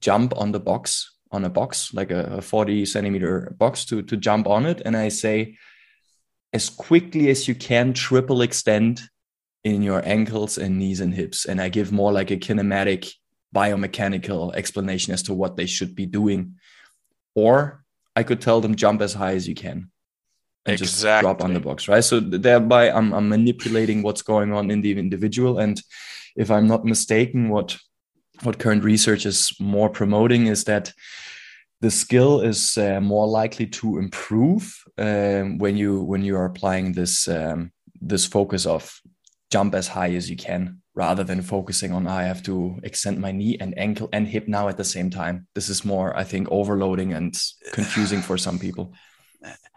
jump on the box on a box like a, a 40 centimeter box to to jump on it. And i say as quickly as you can triple extend in your ankles and knees and hips and i give more like a kinematic biomechanical explanation as to what they should be doing. Or i could tell them jump as high as you can and just drop on the box right? So thereby I'm, I'm manipulating what's going on in the individual. And if i'm not mistaken what what current research is more promoting is that the skill is uh, more likely to improve um, when you when you are applying this um, this focus of jump as high as you can rather than focusing on I have to extend my knee and ankle and hip now at the same time. This is more, I think, overloading and confusing for some people.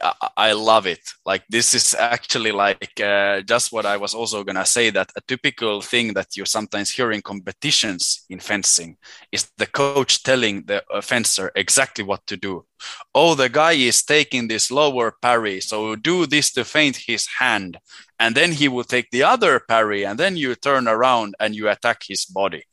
I, I, love it. Like this is actually like uh, just what I was also gonna say. That a typical thing that you sometimes hear in competitions in fencing is the coach telling the fencer exactly what to do. Oh, the guy is taking this lower parry, so do this to feint his hand, and then he will take the other parry, and then you turn around and you attack his body.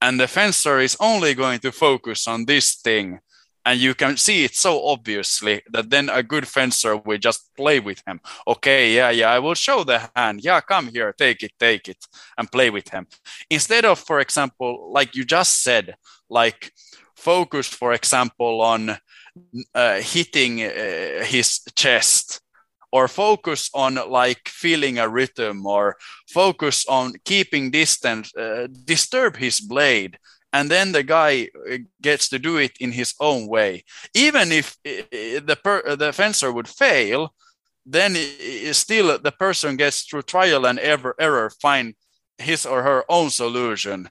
And the fencer is only going to focus on this thing and you can see it so obviously that then a good fencer will just play with him. Okay yeah yeah i will show the hand. Yeah come here take it take it and play with him. Instead of for example like you just said like focus for example on uh, hitting uh, his chest or focus on like feeling a rhythm or focus on keeping distance uh, disturb his blade and then the guy uh, gets to do it in his own way. Even if uh, the per- the fencer would fail then still the person gets through trial and error, error find his or her own solution.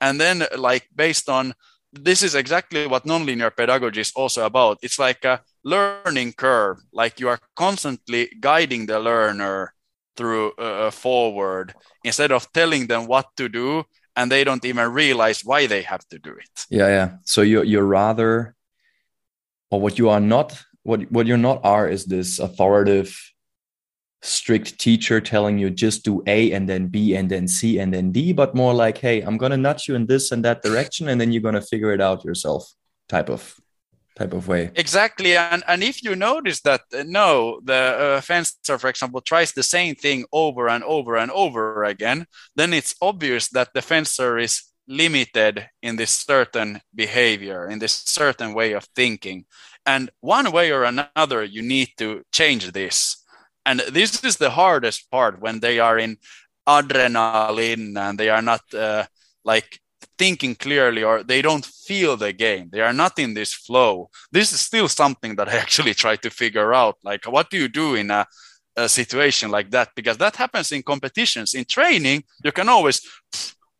And then like based on this is exactly what nonlinear pedagogy is also about. It's like a learning curve like you are constantly guiding the learner through uh, forward instead of telling them what to do and they don't even realize why they have to do it Yeah, yeah. So you're you're rather, or what you are not, what what you're not are is this authoritative, strict teacher telling you just do A and then B and then C and then D, but more like, hey, I'm gonna nudge you in this and that direction, and then you're gonna figure it out yourself, type of type of way. exactly and and if you notice that uh, no the uh, fencer for example tries the same thing over and over and over again then it's obvious that the fencer is limited in this certain behavior in this certain way of thinking and one way or another you need to change this and this is the hardest part when they are in adrenaline and they are not uh, like thinking clearly or they don't feel the game. They are not in this flow. This is still something that i actually try to figure out like what do you do in a, a situation like that? Because that happens in competitions. In training you can always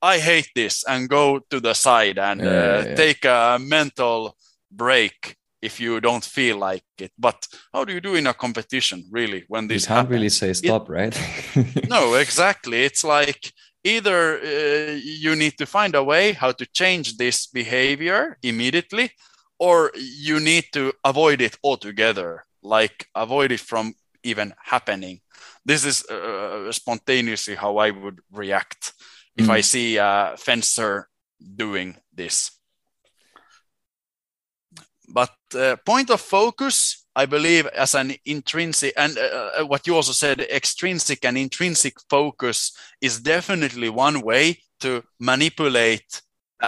i hate this and go to the side and Yeah, uh, yeah, take a mental break if you don't feel like it. But how do you do in a competition really when You this can't really say stop, right? no exactly. It's like either uh, you need to find a way how to change this behavior immediately or you need to avoid it altogether like avoid it from even happening this is uh, spontaneously how i would react if i Mm. see a fencer doing this. But uh, point of focus, I believe, as an intrinsic, and uh, uh, what you also said, extrinsic and intrinsic focus is definitely one way to manipulate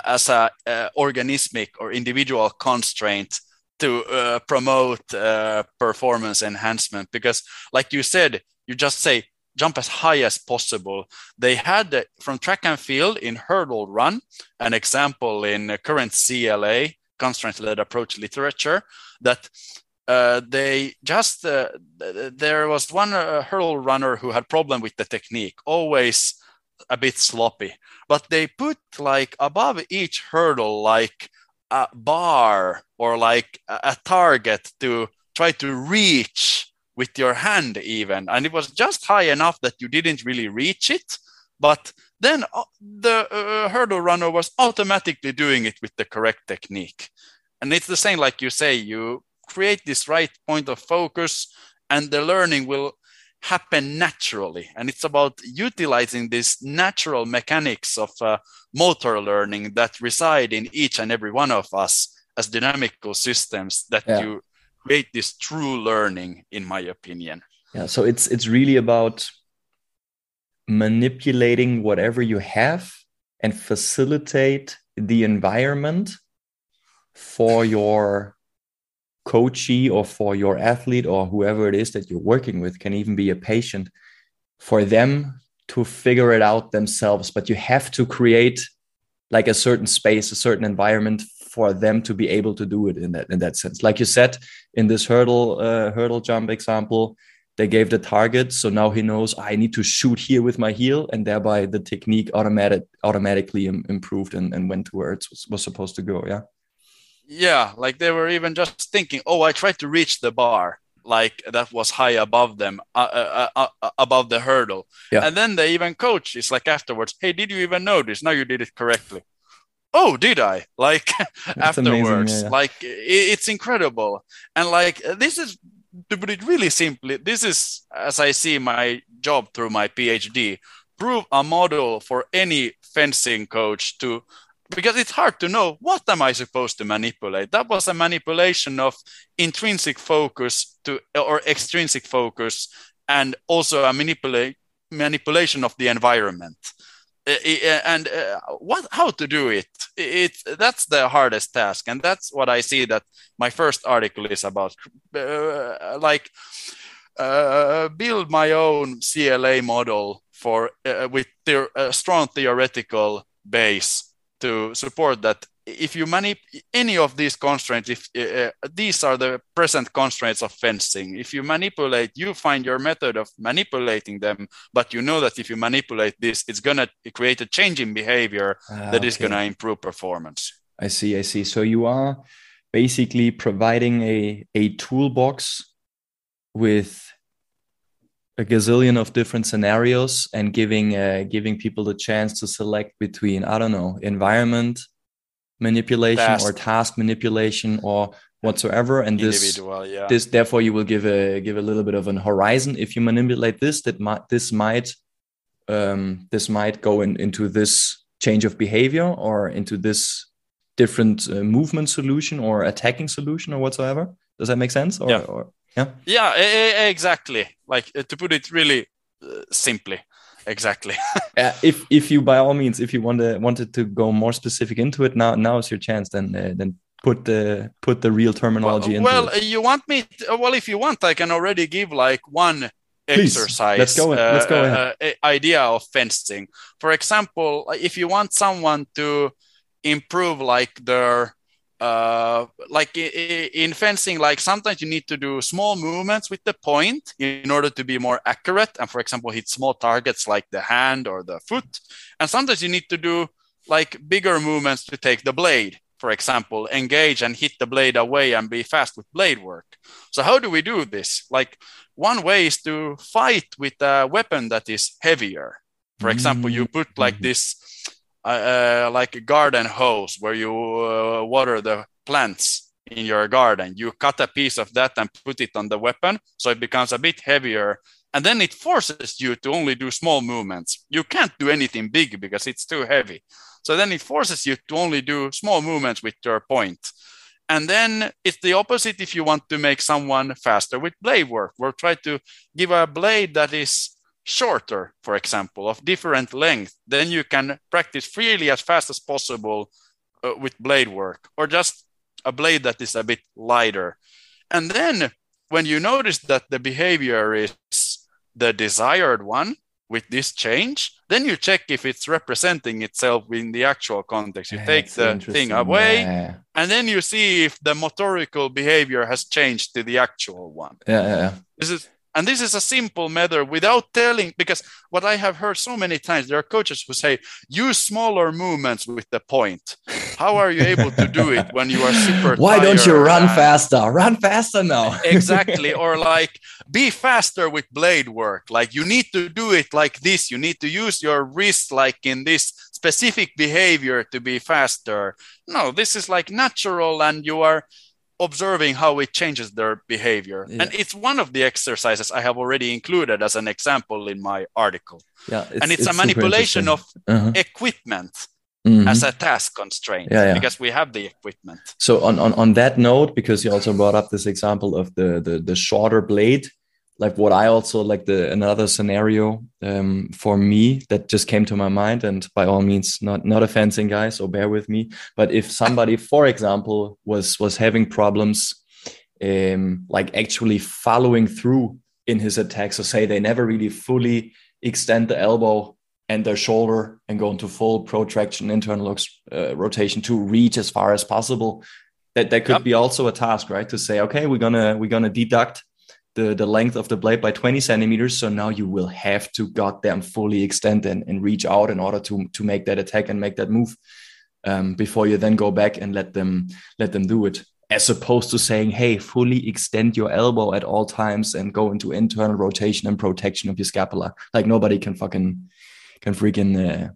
as a uh, organismic or individual constraint to uh, promote uh, performance enhancement. Because like you said you just say jump as high as possible. They had uh, from track and field in hurdle run an example in current cla constraint led approach literature that uh, they just uh, there was one uh, hurdle runner who had problem with the technique always a bit sloppy but they put like above each hurdle like a bar or like a target to try to reach with your hand even and it was just high enough that you didn't really reach it but then uh, the uh, hurdle runner was automatically doing it with the correct technique. And it's the same like you say you create this right point of focus and the learning will happen naturally and it's about utilizing these natural mechanics of uh, motor learning that reside in each and every one of us as dynamical systems that yeah. you create this true learning in my opinion yeah so it's it's really about manipulating whatever you have and facilitate the environment for your coachee or for your athlete or whoever it is that you're working with can even be a patient for them to figure it out themselves. But you have to create like a certain space a certain environment for them to be able to do it in that in that sense. Like you said in this hurdle uh, hurdle jump example they gave the target. So now he knows i need to shoot here with my heel and thereby the technique automatic automatically Im improved and, and went to where it was, was supposed to go yeah yeah like they were even just thinking oh i tried to reach the bar like that was high above them uh, uh, uh, uh, above the hurdle. Yeah. and then they even coach it's like afterwards hey did you even notice? Now you did it correctly. Oh did i? Like afterwards yeah, yeah. like it, it's incredible. And like this is to put it really simply this is as i see my job through my phd prove a model for any fencing coach to because it's hard to know what am I supposed to manipulate. That was a manipulation of intrinsic focus to or extrinsic focus, and also a manipulate manipulation of the environment. And uh, what how to do it? It that's the hardest task, and that's what I see that my first article is about. Uh, like uh, build my own CLA model for uh, with their strong theoretical base to support that if you manip any of these constraints if uh, these are the present constraints of fencing. If you manipulate you find your method of manipulating them but you know that if you manipulate this it's going to create a change in behavior ah, that okay. is going to improve performance. I see i see. So you are basically providing a a toolbox with a gazillion of different scenarios and giving uh, giving people the chance to select between I don't know environment manipulation task. or task manipulation or whatsoever and this yeah. this therefore you will give a give a little bit of an horizon if you manipulate this that might this might um, this might go in, into this change of behavior or into this different uh, movement solution or attacking solution or whatsoever does that make sense or, yeah. or yeah. Yeah, exactly. Like uh, to put it really uh, simply. Exactly. uh, if if you by all means if you want to wanted to go more specific into it now now is your chance then uh, then put the put the real terminology well, into well, it. you want me to, well if you want I can already give like one Please, exercise let's go, uh, let's go uh, idea of fencing. For example, if you want someone to improve like their uh, like in fencing, like sometimes you need to do small movements with the point in order to be more accurate. And for example, hit small targets like the hand or the foot. And sometimes you need to do like bigger movements to take the blade. For example, engage and hit the blade away and be fast with blade work. So how do we do this? Like one way is to fight with a weapon that is heavier. For example, you put like mm-hmm. this uh, like a garden hose where you uh, water the plants in your garden. You cut a piece of that and put it on the weapon, so it becomes a bit heavier. and then it forces you to only do small movements. You can't do anything big because it's too heavy. So then it forces you to only do small movements with your point. And then it's the opposite if you want to make someone faster with blade work, or try to give a blade that is shorter, for example, of different length. Then you can practice freely as fast as possible uh, with blade work, or just a blade that is a bit lighter. And then when you notice that the behavior is the desired one with this change, then you check if it's representing itself in the actual context. You take the thing away, yeah. and then you see if the motorical behavior has changed to the actual one. Yeah, yeah, yeah. This is and this is a simple matter without telling, because what I have heard so many times, there are coaches who say, use smaller movements with the point. How are you able to do it when you are super Why don't you run faster? Run faster now. exactly. Or like, be faster with blade work. Like, you need to do it like this. You need to use your wrist like in this specific behavior to be faster. No, this is like natural, and you are observing how it changes their behavior. Yeah. And it's one of the exercises I have already included as an example in my article. Yeah, it's, and it's, it's a manipulation of uh-huh. equipment mm-hmm. as a task constraint yeah, yeah. because we have the equipment. So on, on on that note, because you also brought up this example of the the, the shorter blade, like what I also like the another scenario um, for me that just came to my mind, and by all means, not not offending guys, so bear with me. But if somebody, for example, was was having problems, um, like actually following through in his attack, so say they never really fully extend the elbow and their shoulder and go into full protraction, internal uh, rotation to reach as far as possible. That that could yep. be also a task, right? To say, okay, we're gonna we're gonna deduct the, the length of the blade by 20 centimeters. So now you will have to goddamn fully extend and, and reach out in order to, to make that attack and make that move um, before you then go back and let them let them do it. As opposed to saying, hey, fully extend your elbow at all times and go into internal rotation and protraction of your scapula. Like nobody can fucking can freaking uh,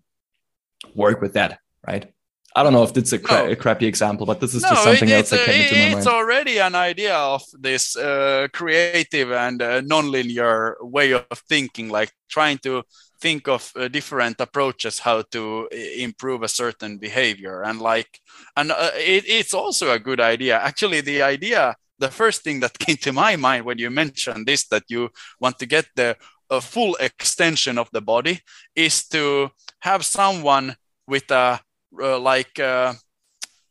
work with that, right? I don't know if it's a, cra- no. a crappy example, but this is no, just something it, else that came into my mind. It's already an idea of this uh, creative and uh, nonlinear way of thinking, like trying to think of uh, different approaches how to improve a certain behavior, and like, and uh, it, it's also a good idea. Actually, the idea, the first thing that came to my mind when you mentioned this, that you want to get the full extension of the body, is to have someone with a uh, like uh,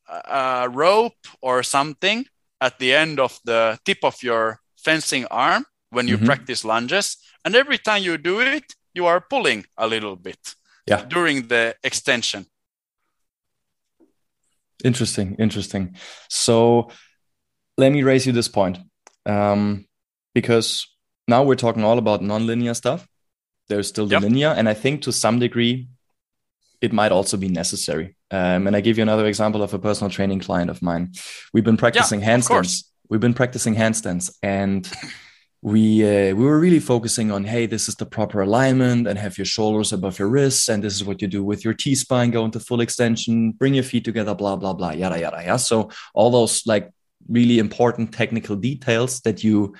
a rope or something at the end of the tip of your fencing arm when you mm-hmm. practice lunges. And every time you do it, you are pulling a little bit yeah. during the extension. Interesting, interesting. So let me raise you this point. Um, because now we're talking all about nonlinear stuff. There's still the yep. linear. And I think to some degree, it might also be necessary. Um, and I give you another example of a personal training client of mine. We've been practicing yeah, handstands. We've been practicing handstands, and we uh, we were really focusing on, hey, this is the proper alignment, and have your shoulders above your wrists, and this is what you do with your T spine, go into full extension, bring your feet together, blah blah blah, yada yada yada. So all those like really important technical details that you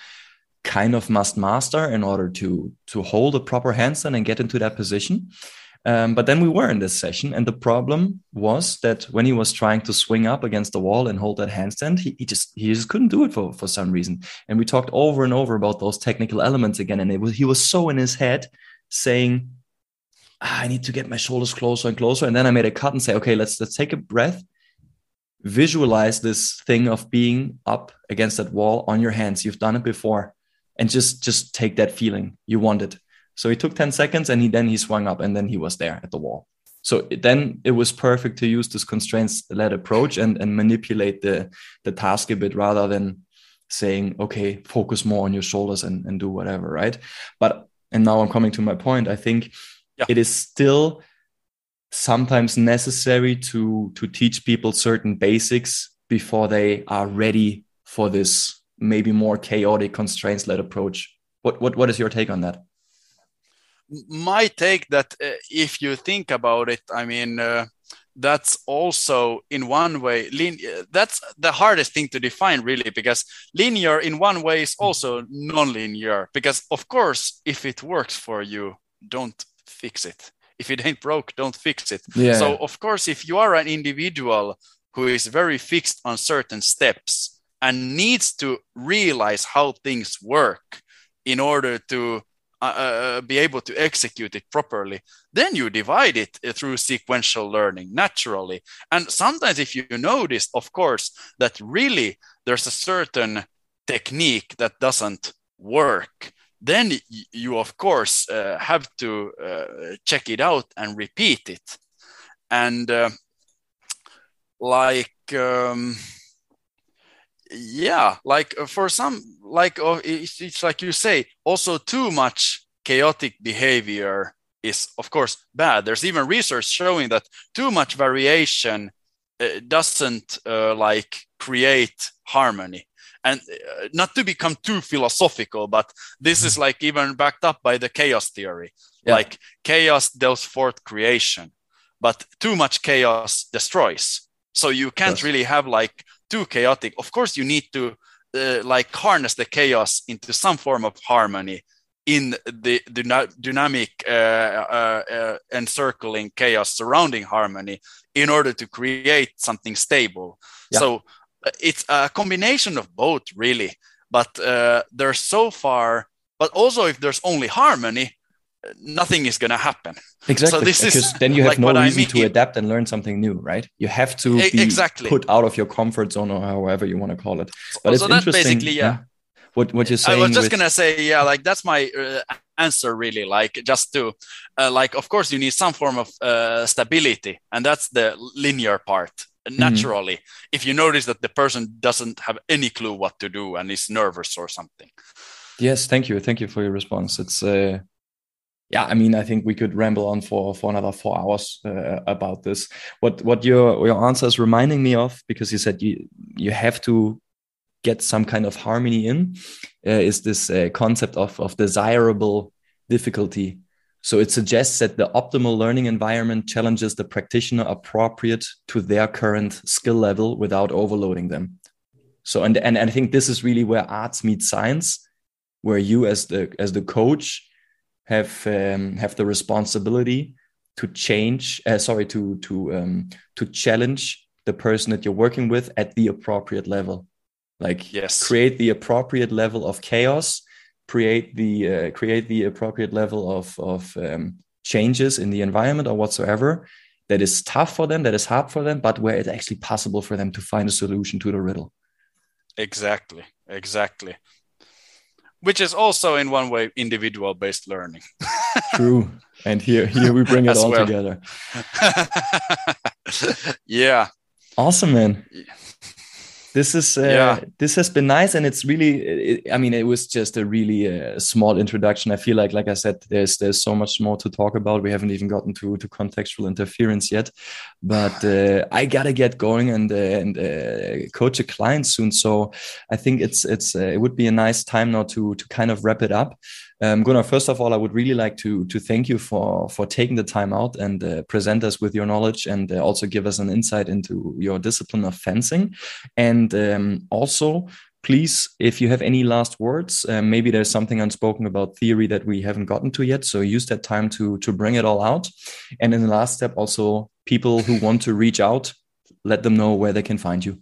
kind of must master in order to to hold a proper handstand and get into that position. Um, but then we were in this session, and the problem was that when he was trying to swing up against the wall and hold that handstand, he, he just he just couldn't do it for for some reason. And we talked over and over about those technical elements again, and it was he was so in his head saying, ah, "I need to get my shoulders closer and closer." And then I made a cut and say, "Okay, let's let's take a breath." Visualize this thing of being up against that wall on your hands. You've done it before, and just just take that feeling. You want it so he took 10 seconds and he then he swung up and then he was there at the wall. So then it was perfect to use this constraints led approach and, and manipulate the, the task a bit rather than saying, okay, focus more on your shoulders and, and do whatever, right? But, and now I'm coming to my point, I think yeah. it is still sometimes necessary to, to teach people certain basics before they are ready for this maybe more chaotic constraints led approach. What, what, what is your take on that? My take that uh, if you think about it, I mean, uh, that's also in one way lin- that's the hardest thing to define really because linear in one way is also non-linear. Because of course if it works for you don't fix it. If it ain't broke don't fix it. Yeah. so of course if you are an individual who is very fixed on certain steps and needs to realize how things work in order to uh, uh, be able to execute it properly, then you divide it uh, through sequential learning naturally. And sometimes, if you notice, of course, that really there's a certain technique that doesn't work, then you, of course, uh, have to uh, check it out and repeat it. And uh, like, um, yeah like uh, for some like uh, it's, it's like you say also too much chaotic behavior is of course bad there's even research showing that too much variation uh, doesn't uh, like create harmony and uh, not to become too philosophical but this is like even backed up by the chaos theory yeah. like chaos does forth creation but too much chaos destroys so you can't yes. really have like too chaotic. Of course you need to uh, like harness the chaos into some form of harmony in the, the dynamic uh, uh, uh, encircling chaos surrounding harmony in order to create something stable. Yeah. so uh, it's a combination of both really. But uh, there's so far but also if there's only harmony nothing is going to happen. Exactly. So this because is then you have like no reason I mean. to adapt and learn something new, right? You have to be exactly. put out of your comfort zone or however you want to call it. But so it's interesting. basically, yeah. yeah. What what you're saying? I was just gonna say, yeah, like that's my uh, answer, really. Like just to, uh, like, of course, you need some form of uh, stability, and that's the linear part. Mm-hmm. Naturally, mm-hmm. if you notice that the person doesn't have any clue what to do and is nervous or something. Yes, thank you, thank you for your response. It's uh, yeah, I mean, I think we could ramble on for for another four hours uh, about this. What what your your answer is reminding me of, because you said you you have to get some kind of harmony in, uh, is this uh, concept of of desirable difficulty. So it suggests that the optimal learning environment challenges the practitioner appropriate to their current skill level without overloading them. So and and, and I think this is really where arts meet science, where you as the as the coach have um, have the responsibility to change uh, sorry to to um, to challenge the person that you're working with at the appropriate level. Like yes. create the appropriate level of chaos create the uh, create the appropriate level of of um, changes in the environment or whatsoever that is tough for them that is hard for them but where it's actually possible for them to find a solution to the riddle. Exactly. Exactly which is also in one way individual based learning. True. And here here we bring it all well. together. Yeah. Awesome man this is uh, yeah. this has been nice and it's really it, i mean it was just a really uh, small introduction. I feel like like i said there's there's so much more to talk about. We haven't even gotten to to contextual interference yet. But uh, i gotta get going and uh, and uh, coach a client soon. So i think it's it's uh, it would be a nice time now to to kind of wrap it up um, Gunnar, first of all, I would really like to to thank you for for taking the time out and uh, present us with your knowledge and uh, also give us an insight into your discipline of fencing. And um, also, please, if you have any last words, uh, maybe there's something unspoken about theory that we haven't gotten to yet. So use that time to to bring it all out. And in the last step, also people who want to reach out, let them know where they can find you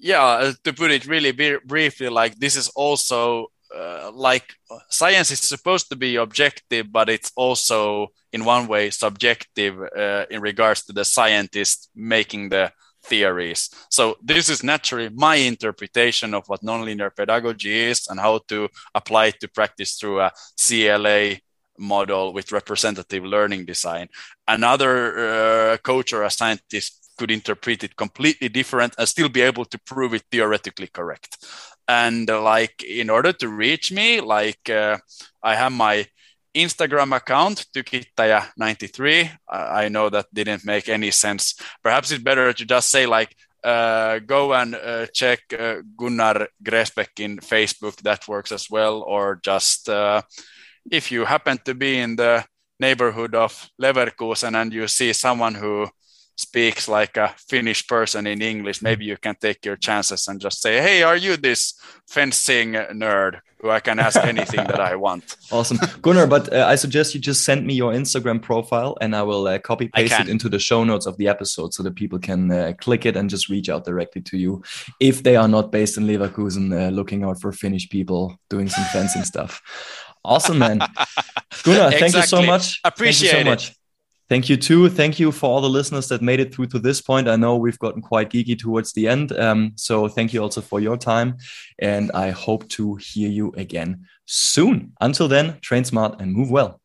yeah uh, to put it really briefly like this is also uh, like science is supposed to be objective, but it's also in one way subjective uh, in regards to the scientist making the theories. So this is naturally my interpretation of what nonlinear pedagogy is and how to apply it to practice through a CLA model with representative learning design. Another uh, coach or a scientist could interpret it completely different and still be able to prove it theoretically correct and like in order to reach me like uh, i have my instagram account tukittaja93 i know that didn't make any sense. Perhaps it's better to just say like uh, go and uh, check uh, gunnar Gräsbeck in facebook. That works as well. Or just uh, if you happen to be in the neighborhood of Leverkusen and you see someone who speaks like a Finnish person in English, maybe you can take your chances and just say, "Hey, are you this fencing nerd who I can ask anything that I want?" Awesome, Gunnar. But uh, I suggest you just send me your Instagram profile, and I will uh, copy paste it into the show notes of the episode so that people can uh, click it and just reach out directly to you if they are not based in Leverkusen, uh, looking out for Finnish people doing some fencing stuff. Awesome, man. Gunnar, exactly. thank you so much. Appreciate so much. Thank you too. Thank you for all the listeners that made it through to this point. I know we've gotten quite geeky towards the end. Um, so thank you also for your time. And I hope to hear you again soon. Until then, train smart and move well.